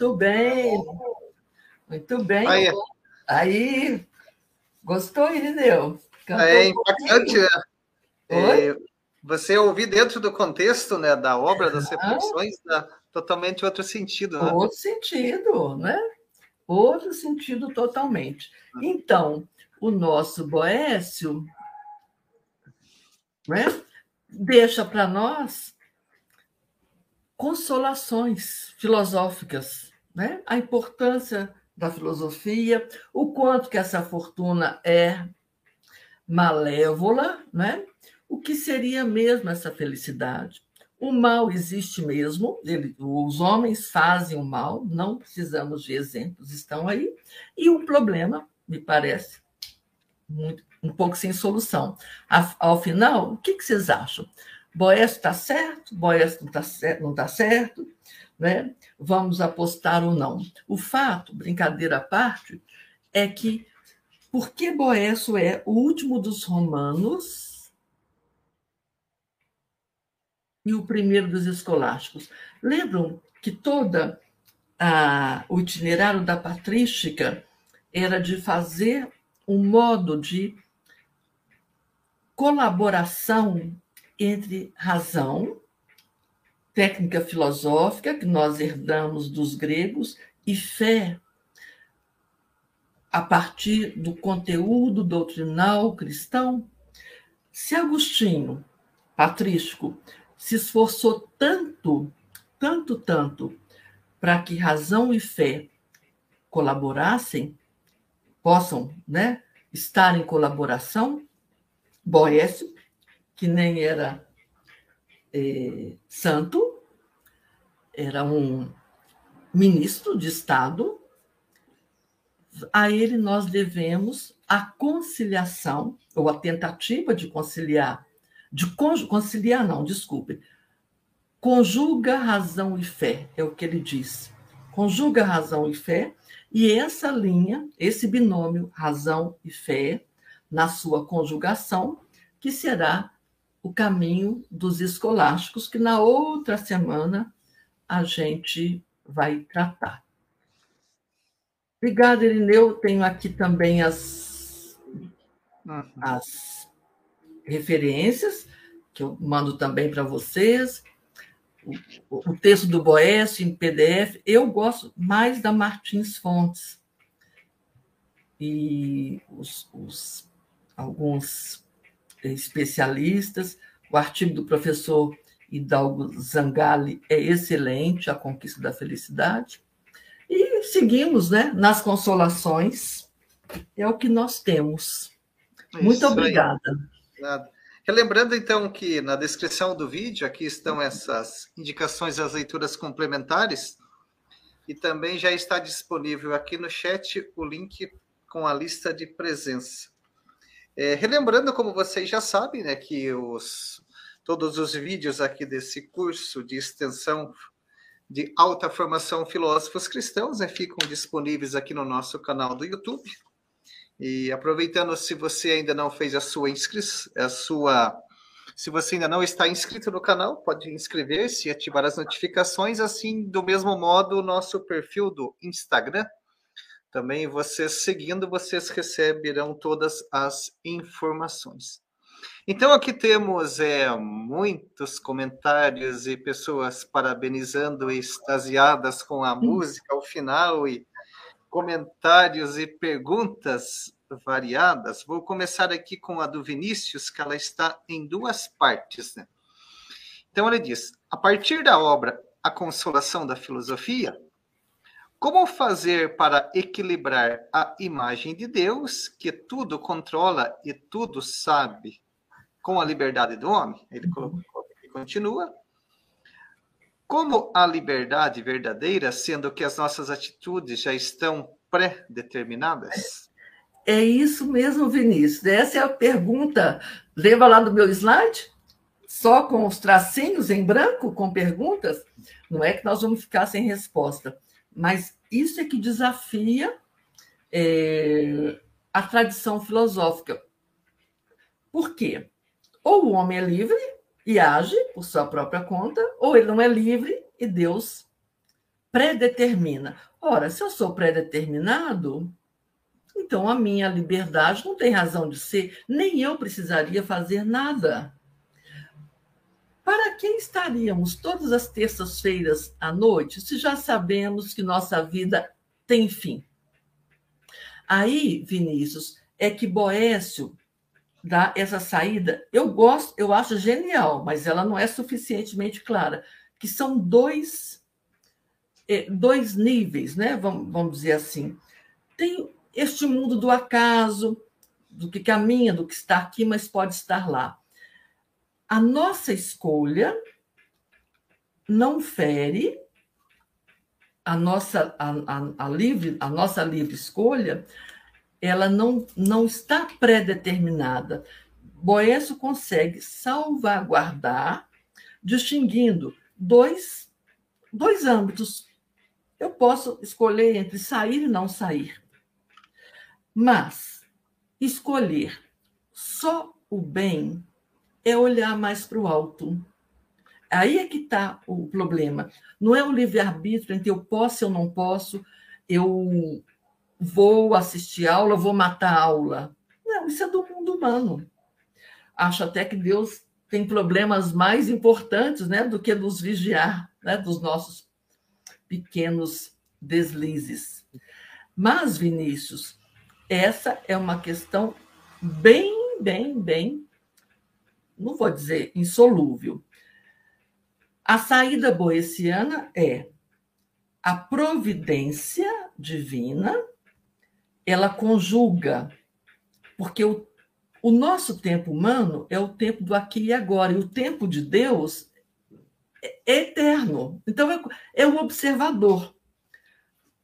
Muito bem. Muito bem. Aí, Aí gostou, Irineu? Cantou é impactante, né? É, você ouvir dentro do contexto né, da obra, das reflexões, dá totalmente outro sentido. Né? Outro sentido, né? Outro sentido totalmente. Então, o nosso Boécio né, deixa para nós consolações filosóficas né? a importância da filosofia, o quanto que essa fortuna é malévola, né? o que seria mesmo essa felicidade. O mal existe mesmo, ele, os homens fazem o mal, não precisamos de exemplos, estão aí. E o problema, me parece, muito, um pouco sem solução. ao final, o que, que vocês acham? Boés está certo? Boés não está certo? Não tá certo? Né? vamos apostar ou não. O fato, brincadeira à parte, é que porque Boécio é o último dos romanos e o primeiro dos escolásticos. Lembram que toda a, o itinerário da patrística era de fazer um modo de colaboração entre razão técnica filosófica que nós herdamos dos gregos e fé a partir do conteúdo doutrinal cristão. Se Agostinho, patrístico, se esforçou tanto, tanto, tanto, para que razão e fé colaborassem, possam né, estar em colaboração, Boécio, que nem era é, santo, era um ministro de Estado. A ele nós devemos a conciliação, ou a tentativa de conciliar, de conciliar, não, desculpe, conjuga razão e fé, é o que ele diz. Conjuga razão e fé, e essa linha, esse binômio razão e fé, na sua conjugação, que será o caminho dos escolásticos, que na outra semana a gente vai tratar. Obrigada, Irineu. Tenho aqui também as, uhum. as referências, que eu mando também para vocês. O, o, texto do Boécio em PDF. Eu gosto mais da Martins Fontes. E os, os alguns especialistas. O artigo do professor Hidalgo Zangali é excelente, A Conquista da Felicidade. E seguimos né, nas consolações, é o que nós temos. Isso Muito obrigada. Relembrando, então, que na descrição do vídeo aqui estão essas indicações das leituras complementares e também já está disponível aqui no chat o link com a lista de presença. É, relembrando, como vocês já sabem, né, que os, todos os vídeos aqui desse curso de extensão de alta formação filósofos cristãos né, ficam disponíveis aqui no nosso canal do YouTube. E aproveitando, se você ainda não fez a sua inscrição, a sua se você ainda não está inscrito no canal, pode inscrever-se e ativar as notificações, assim, do mesmo modo, o nosso perfil do Instagram, também vocês seguindo, vocês receberão todas as informações. Então aqui temos é, muitos comentários e pessoas parabenizando e extasiadas com a música ao final e comentários e perguntas variadas. Vou começar aqui com a do Vinícius, que ela está em duas partes. Né? Então, ele diz: a partir da obra A Consolação da Filosofia, como fazer para equilibrar a imagem de Deus, que tudo controla e tudo sabe, com a liberdade do homem? Ele colocou, continua. Como a liberdade verdadeira, sendo que as nossas atitudes já estão pré-determinadas? É isso mesmo, Vinícius. Essa é a pergunta. Lembra lá do meu slide? Só com os tracinhos em branco, com perguntas? Não é que nós vamos ficar sem resposta. Mas isso é que desafia é, a tradição filosófica. Por quê? Ou o homem é livre e age por sua própria conta, ou ele não é livre e Deus predetermina. Ora, se eu sou predeterminado, então a minha liberdade não tem razão de ser, nem eu precisaria fazer nada. Para que estaríamos todas as terças-feiras à noite se já sabemos que nossa vida tem fim? Aí, Vinícius, é que Boécio dá essa saída. Eu gosto, eu acho genial, mas ela não é suficientemente clara. Que são dois, é, dois níveis, né? Vamos, vamos dizer assim. Tem este mundo do acaso, do que caminha, do que está aqui, mas pode estar lá a nossa escolha não fere a nossa a, a, a, livre a nossa livre escolha ela não não está pré-determinada Boécio consegue salvaguardar distinguindo dois dois âmbitos eu posso escolher entre sair e não sair mas escolher só o bem é olhar mais para o alto. Aí é que está o problema. Não é o livre-arbítrio entre eu posso e eu não posso, eu vou assistir aula, vou matar aula. Não, isso é do mundo humano. Acho até que Deus tem problemas mais importantes né, do que nos vigiar né, dos nossos pequenos deslizes. Mas, Vinícius, essa é uma questão bem, bem, bem não vou dizer insolúvel. A saída boeciana é a providência divina, ela conjuga, porque o, o nosso tempo humano é o tempo do aqui e agora, e o tempo de Deus é, é eterno. Então, é, é o observador.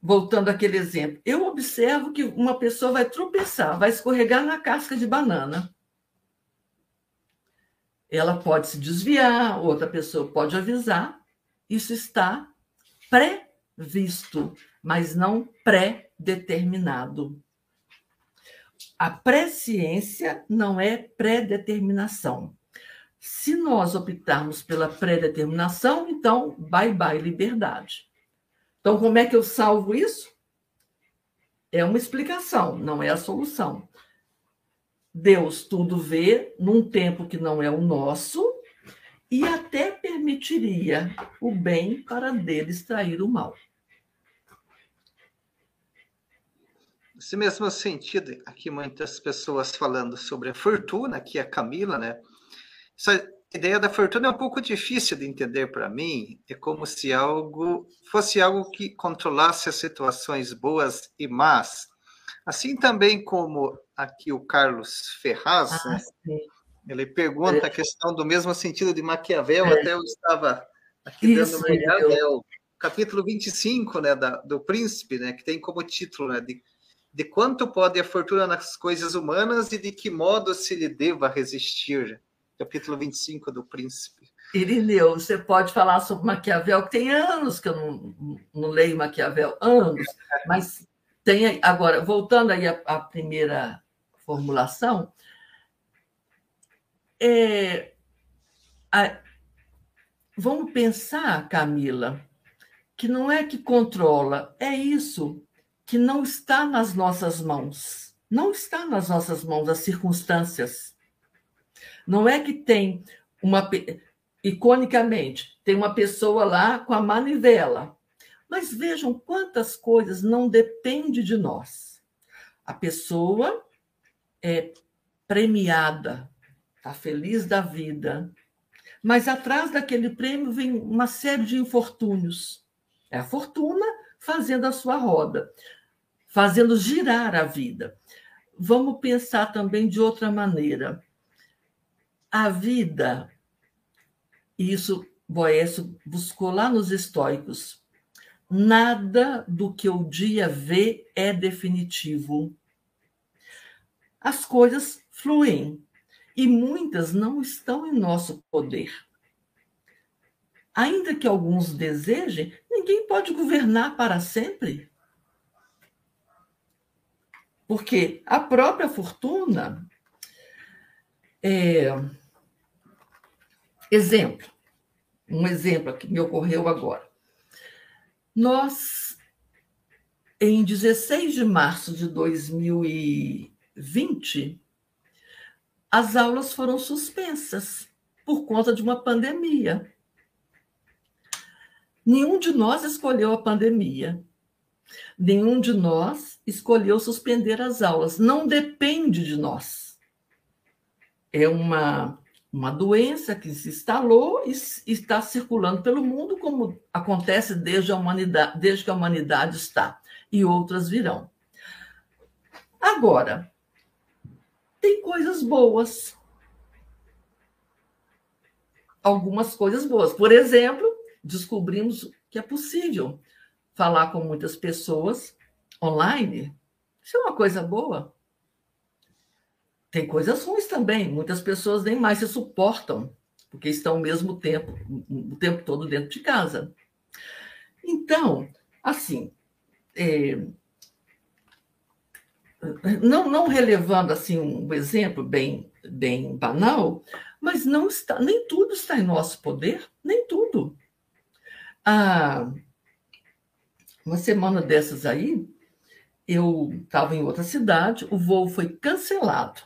Voltando àquele exemplo, eu observo que uma pessoa vai tropeçar, vai escorregar na casca de banana ela pode se desviar, outra pessoa pode avisar. Isso está previsto, mas não pré-determinado. A presciência não é pré-determinação. Se nós optarmos pela pré-determinação, então, bye bye liberdade. Então, como é que eu salvo isso? É uma explicação, não é a solução. Deus tudo vê num tempo que não é o nosso e até permitiria o bem para dele extrair o mal. Nesse mesmo sentido, aqui muitas pessoas falando sobre a fortuna, aqui a Camila, né? Essa ideia da fortuna é um pouco difícil de entender para mim. É como se algo fosse algo que controlasse as situações boas e más. Assim também como aqui o Carlos Ferraz, ah, né? ele pergunta é. a questão do mesmo sentido de Maquiavel, é. até eu estava aqui Isso, dando uma olhada, é o capítulo 25 né, da, do Príncipe, né, que tem como título né, de, de quanto pode a fortuna nas coisas humanas e de que modo se lhe deva resistir. Capítulo 25 do Príncipe. Irineu, você pode falar sobre Maquiavel, que tem anos que eu não, não leio Maquiavel, anos, mas tem agora, voltando aí à primeira formulação, é, a, vamos pensar, Camila, que não é que controla, é isso que não está nas nossas mãos. Não está nas nossas mãos as circunstâncias. Não é que tem uma. Iconicamente, tem uma pessoa lá com a manivela. Mas vejam quantas coisas não depende de nós. A pessoa é premiada, está feliz da vida, mas atrás daquele prêmio vem uma série de infortúnios. É a fortuna fazendo a sua roda, fazendo girar a vida. Vamos pensar também de outra maneira. A vida, e isso Boécio buscou lá nos estoicos, nada do que o dia vê é definitivo. As coisas fluem e muitas não estão em nosso poder. Ainda que alguns desejem, ninguém pode governar para sempre. Porque a própria fortuna. É... Exemplo, um exemplo que me ocorreu agora. Nós, em 16 de março de 2020, as aulas foram suspensas por conta de uma pandemia. Nenhum de nós escolheu a pandemia. Nenhum de nós escolheu suspender as aulas. Não depende de nós. É uma uma doença que se instalou e está circulando pelo mundo, como acontece desde, a humanidade, desde que a humanidade está, e outras virão. Agora, tem coisas boas. Algumas coisas boas. Por exemplo, descobrimos que é possível falar com muitas pessoas online. Isso é uma coisa boa. Tem coisas ruins também. Muitas pessoas nem mais se suportam, porque estão ao mesmo tempo, o tempo todo dentro de casa. Então, assim, é, não, não relevando assim um exemplo bem, bem banal, mas não está, nem tudo está em nosso poder, nem tudo. Ah, uma semana dessas aí, eu estava em outra cidade, o voo foi cancelado.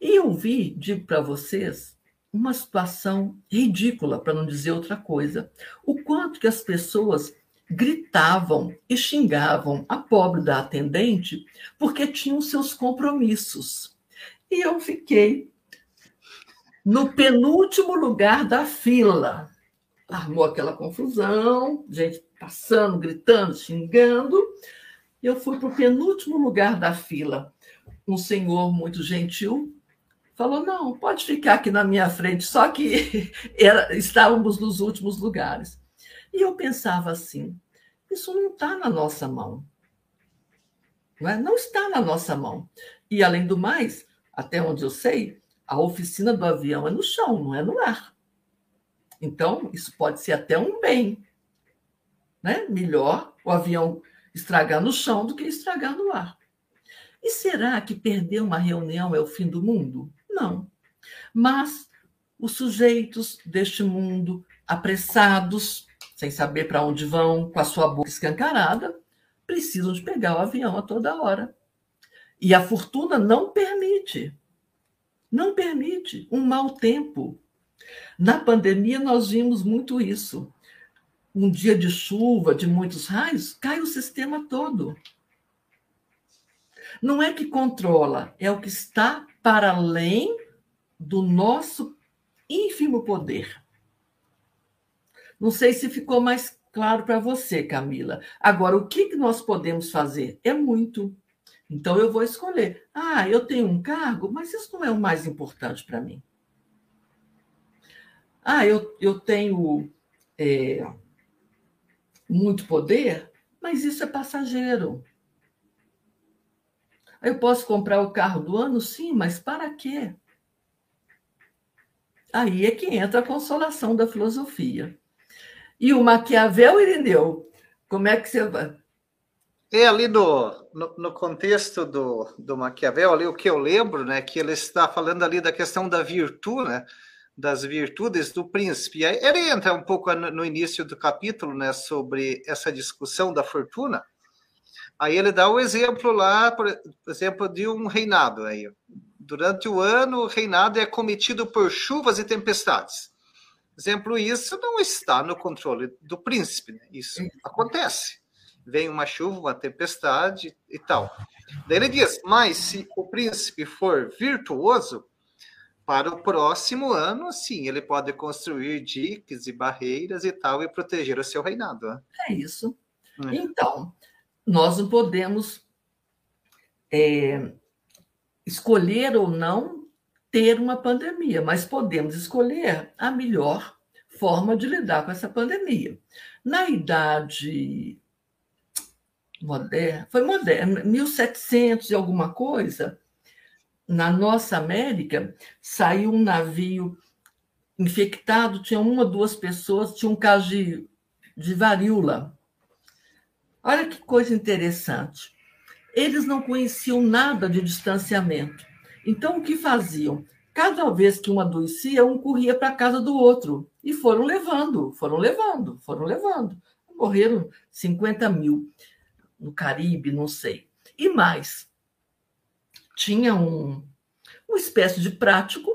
E eu vi, digo para vocês, uma situação ridícula, para não dizer outra coisa. O quanto que as pessoas gritavam e xingavam a pobre da atendente porque tinham seus compromissos. E eu fiquei no penúltimo lugar da fila. Armou aquela confusão, gente passando, gritando, xingando. Eu fui para o penúltimo lugar da fila. Um senhor muito gentil falou: não, pode ficar aqui na minha frente, só que era, estávamos nos últimos lugares. E eu pensava assim: isso não está na nossa mão. Não, é? não está na nossa mão. E, além do mais, até onde eu sei, a oficina do avião é no chão, não é no ar. Então, isso pode ser até um bem. Né? Melhor o avião estragar no chão do que estragar no ar. E será que perder uma reunião é o fim do mundo? Não. Mas os sujeitos deste mundo, apressados, sem saber para onde vão, com a sua boca escancarada, precisam de pegar o avião a toda hora. E a fortuna não permite. Não permite um mau tempo. Na pandemia, nós vimos muito isso. Um dia de chuva, de muitos raios, cai o sistema todo. Não é que controla, é o que está para além do nosso ínfimo poder. Não sei se ficou mais claro para você, Camila. Agora, o que, nós podemos fazer? É muito. Então, eu vou escolher. Ah, eu tenho um cargo, mas isso não é o mais importante para mim. Ah, eu, eu tenho é, muito poder, mas isso é passageiro. Eu posso comprar o carro do ano? Sim, mas para quê? Aí é que entra a consolação da filosofia. E o Maquiavel, Irineu, como é que você vai? É ali no, no, no, contexto do, do Maquiavel, ali o que eu lembro, né, que ele está falando ali da questão da virtude, né, das virtudes do príncipe. Aí ele entra um pouco no, início do capítulo, né, sobre essa discussão da fortuna, Aí ele dá o exemplo lá, por exemplo, de um reinado. Aí. Durante o ano, o reinado é cometido por chuvas e tempestades. Exemplo, isso não está no controle do príncipe. Né? Isso acontece. vem uma chuva, uma tempestade e tal. Daí ele diz: mas se o príncipe for virtuoso, para o próximo ano, sim, ele pode construir diques e barreiras e tal e proteger o seu reinado. Né? É isso. É. Então, nós não podemos é, escolher ou não ter uma pandemia, mas podemos escolher a melhor forma de lidar com essa pandemia. Na idade moderna, foi moderna, 1700 e alguma coisa, na nossa América, saiu um navio infectado, tinha uma duas pessoas, tinha um caso de, de varíola. Olha que coisa interessante. Eles não conheciam nada de distanciamento. Então, o que faziam? Cada vez que um adoecia, um corria para a casa do outro. E foram levando, foram levando, foram levando. Morreram 50 mil no Caribe, não sei. E mais, tinha um, uma espécie de prático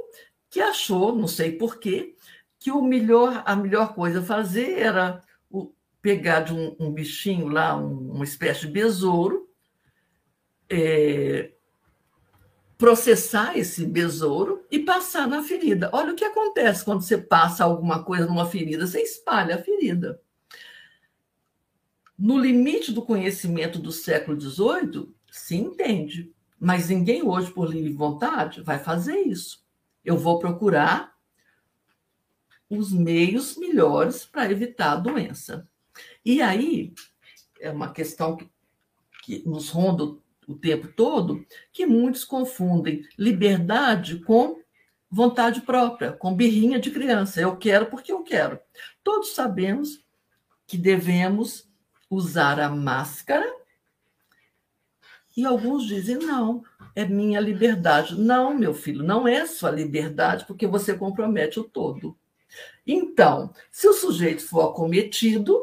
que achou, não sei porquê, que o melhor, a melhor coisa a fazer era o, pegar de um, um, bichinho lá, um, uma espécie de besouro, é, processar esse besouro e passar na ferida. Olha o que acontece quando você passa alguma coisa numa ferida, você espalha a ferida. No limite do conhecimento do século XVIII, se entende. Mas ninguém hoje, por livre vontade, vai fazer isso. Eu vou procurar os meios melhores para evitar a doença. E aí, é uma questão que, que nos ronda o tempo todo, que muitos confundem liberdade com vontade própria, com birrinha de criança. Eu quero porque eu quero. Todos sabemos que devemos usar a máscara e alguns dizem: não, é minha liberdade. Não, meu filho, não é sua liberdade, porque você compromete o todo. Então, se o sujeito for acometido,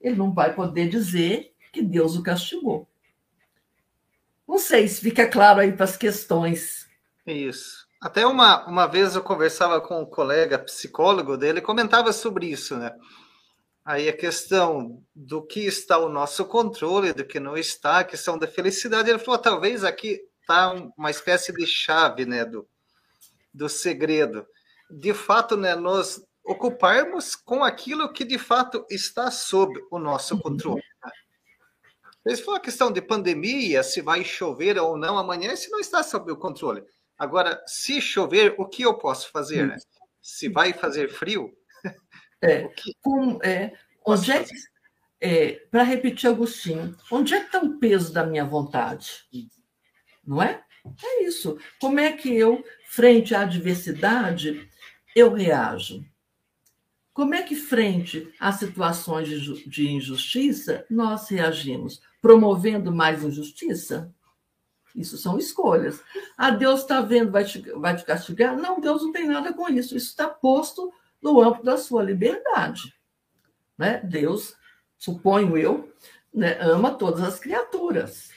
ele não vai poder dizer que Deus o castigou. Não sei se fica claro aí para as questões. Isso. Até uma, uma vez eu conversava com um colega psicólogo dele, comentava sobre isso, né? Aí a questão do que está o nosso controle, do que não está, a questão da felicidade. Ele falou: talvez aqui está uma espécie de chave, né, do, do segredo. De fato, né, nós ocuparmos com aquilo que de fato está sob o nosso uhum. controle. Né? Eles falou a questão de pandemia, se vai chover ou não amanhã, isso não está sob o controle. Agora, se chover, o que eu posso fazer? Né? Se vai fazer frio, é, é, onde é, é para repetir Agostinho, onde é que está o peso da minha vontade? Não é? É isso. Como é que eu, frente à adversidade, eu reajo? Como é que, frente a situações de, de injustiça, nós reagimos? Promovendo mais injustiça? Isso são escolhas. Ah, Deus está vendo, vai te, vai te castigar? Não, Deus não tem nada com isso. Isso está posto no âmbito da sua liberdade. Né? Deus, suponho eu, né, ama todas as criaturas.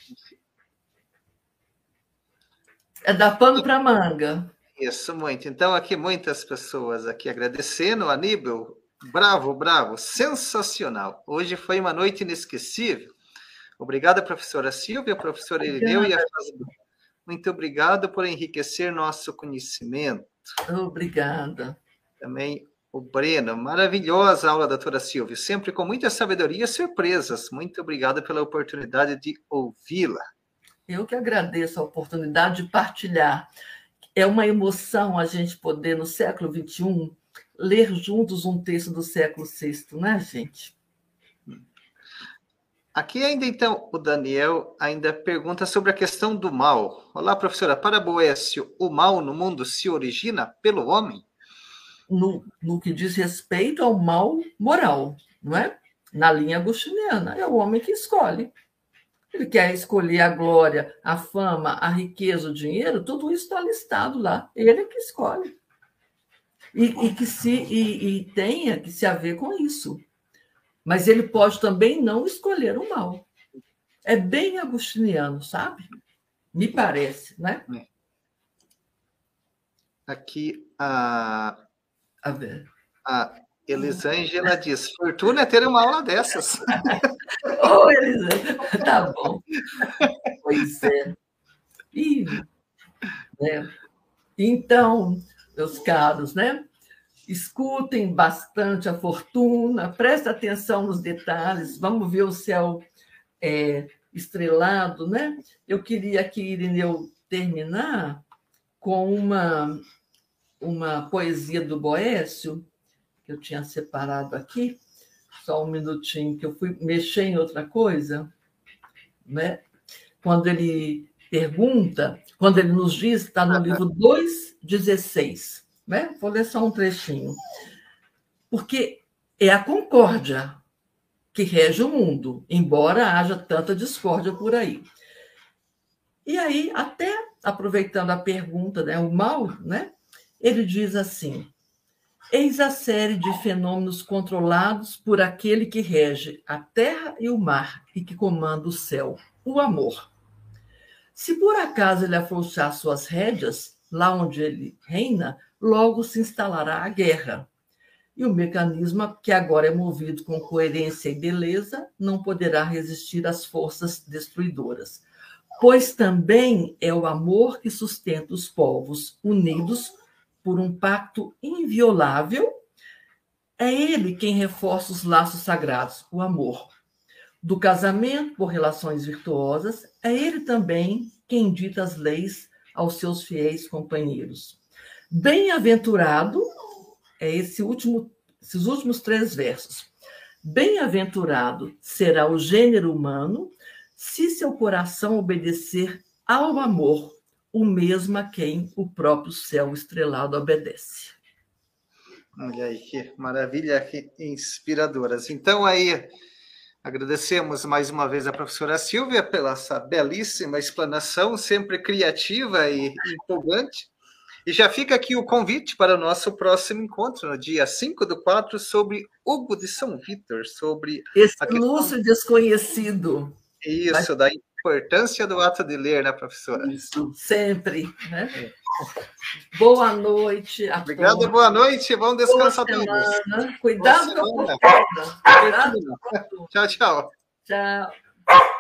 É dar pano para manga. Isso, muito. Então, aqui muitas pessoas aqui agradecendo. Aníbal, bravo, bravo, sensacional. Hoje foi uma noite inesquecível. Obrigada, professora Silvia, professora Irineu e a Muito obrigado por enriquecer nosso conhecimento. Obrigada. Também o Breno, maravilhosa aula, doutora Silvia, sempre com muita sabedoria e surpresas. Muito obrigado pela oportunidade de ouvi-la. Eu que agradeço a oportunidade de partilhar. É uma emoção a gente poder, no século XXI, ler juntos um texto do século VI, né, gente? Aqui ainda então o Daniel ainda pergunta sobre a questão do mal. Olá, professora. Para Boécio, o mal no mundo se origina pelo homem? No, no que diz respeito ao mal moral, não é? Na linha agostiniana, é o homem que escolhe. Ele quer escolher a glória, a fama, a riqueza, o dinheiro, tudo isso está listado lá. Ele é que escolhe. E, e que se e, e tenha que se haver com isso. Mas ele pode também não escolher o mal. É bem agostiniano, sabe? Me parece, né? Aqui a a ver. A Elisângela diz: Fortuna é ter uma aula dessas. Ô, oh, Elisângela, tá bom. Pois é. E, né? Então, meus caros, né? Escutem bastante a fortuna, preste atenção nos detalhes, vamos ver o céu é, estrelado, né? Eu queria aqui, Irineu, terminar com uma, uma poesia do Boécio, que eu tinha separado aqui, só um minutinho, que eu fui mexer em outra coisa, né? Quando ele pergunta, quando ele nos diz, está no livro 2,16, né? Vou ler só um trechinho. Porque é a concórdia que rege o mundo, embora haja tanta discórdia por aí. E aí, até aproveitando a pergunta, né, o mal, né, ele diz assim: Eis a série de fenômenos controlados por aquele que rege a terra e o mar e que comanda o céu, o amor. Se por acaso ele afrouxar suas rédeas, lá onde ele reina, logo se instalará a guerra. E o mecanismo, que agora é movido com coerência e beleza, não poderá resistir às forças destruidoras. Pois também é o amor que sustenta os povos unidos por um pacto inviolável. É ele quem reforça os laços sagrados, o amor. Do casamento por relações virtuosas, é ele também quem dita as leis aos seus fiéis companheiros. Bem-aventurado é esse último, esses últimos três versos. Bem-aventurado será o gênero humano se seu coração obedecer ao amor, o mesmo a quem o próprio céu estrelado obedece. Olha aí, que maravilha, que inspiradoras. Então, aí, agradecemos mais uma vez a professora Silvia pela essa belíssima explanação, sempre criativa e empolgante. E já fica aqui o convite para o nosso próximo encontro, no dia 5 do 4, sobre Hugo de São Vitor, sobre... Esse questão... desconhecido. Isso, da importância do ato de ler, né, professora? Isso, sempre. Né? É. Boa noite. A Obrigado, todos. boa noite. Vamos descansar boa todos. Cuidado com a Cuidado Tchau, tchau. Tchau.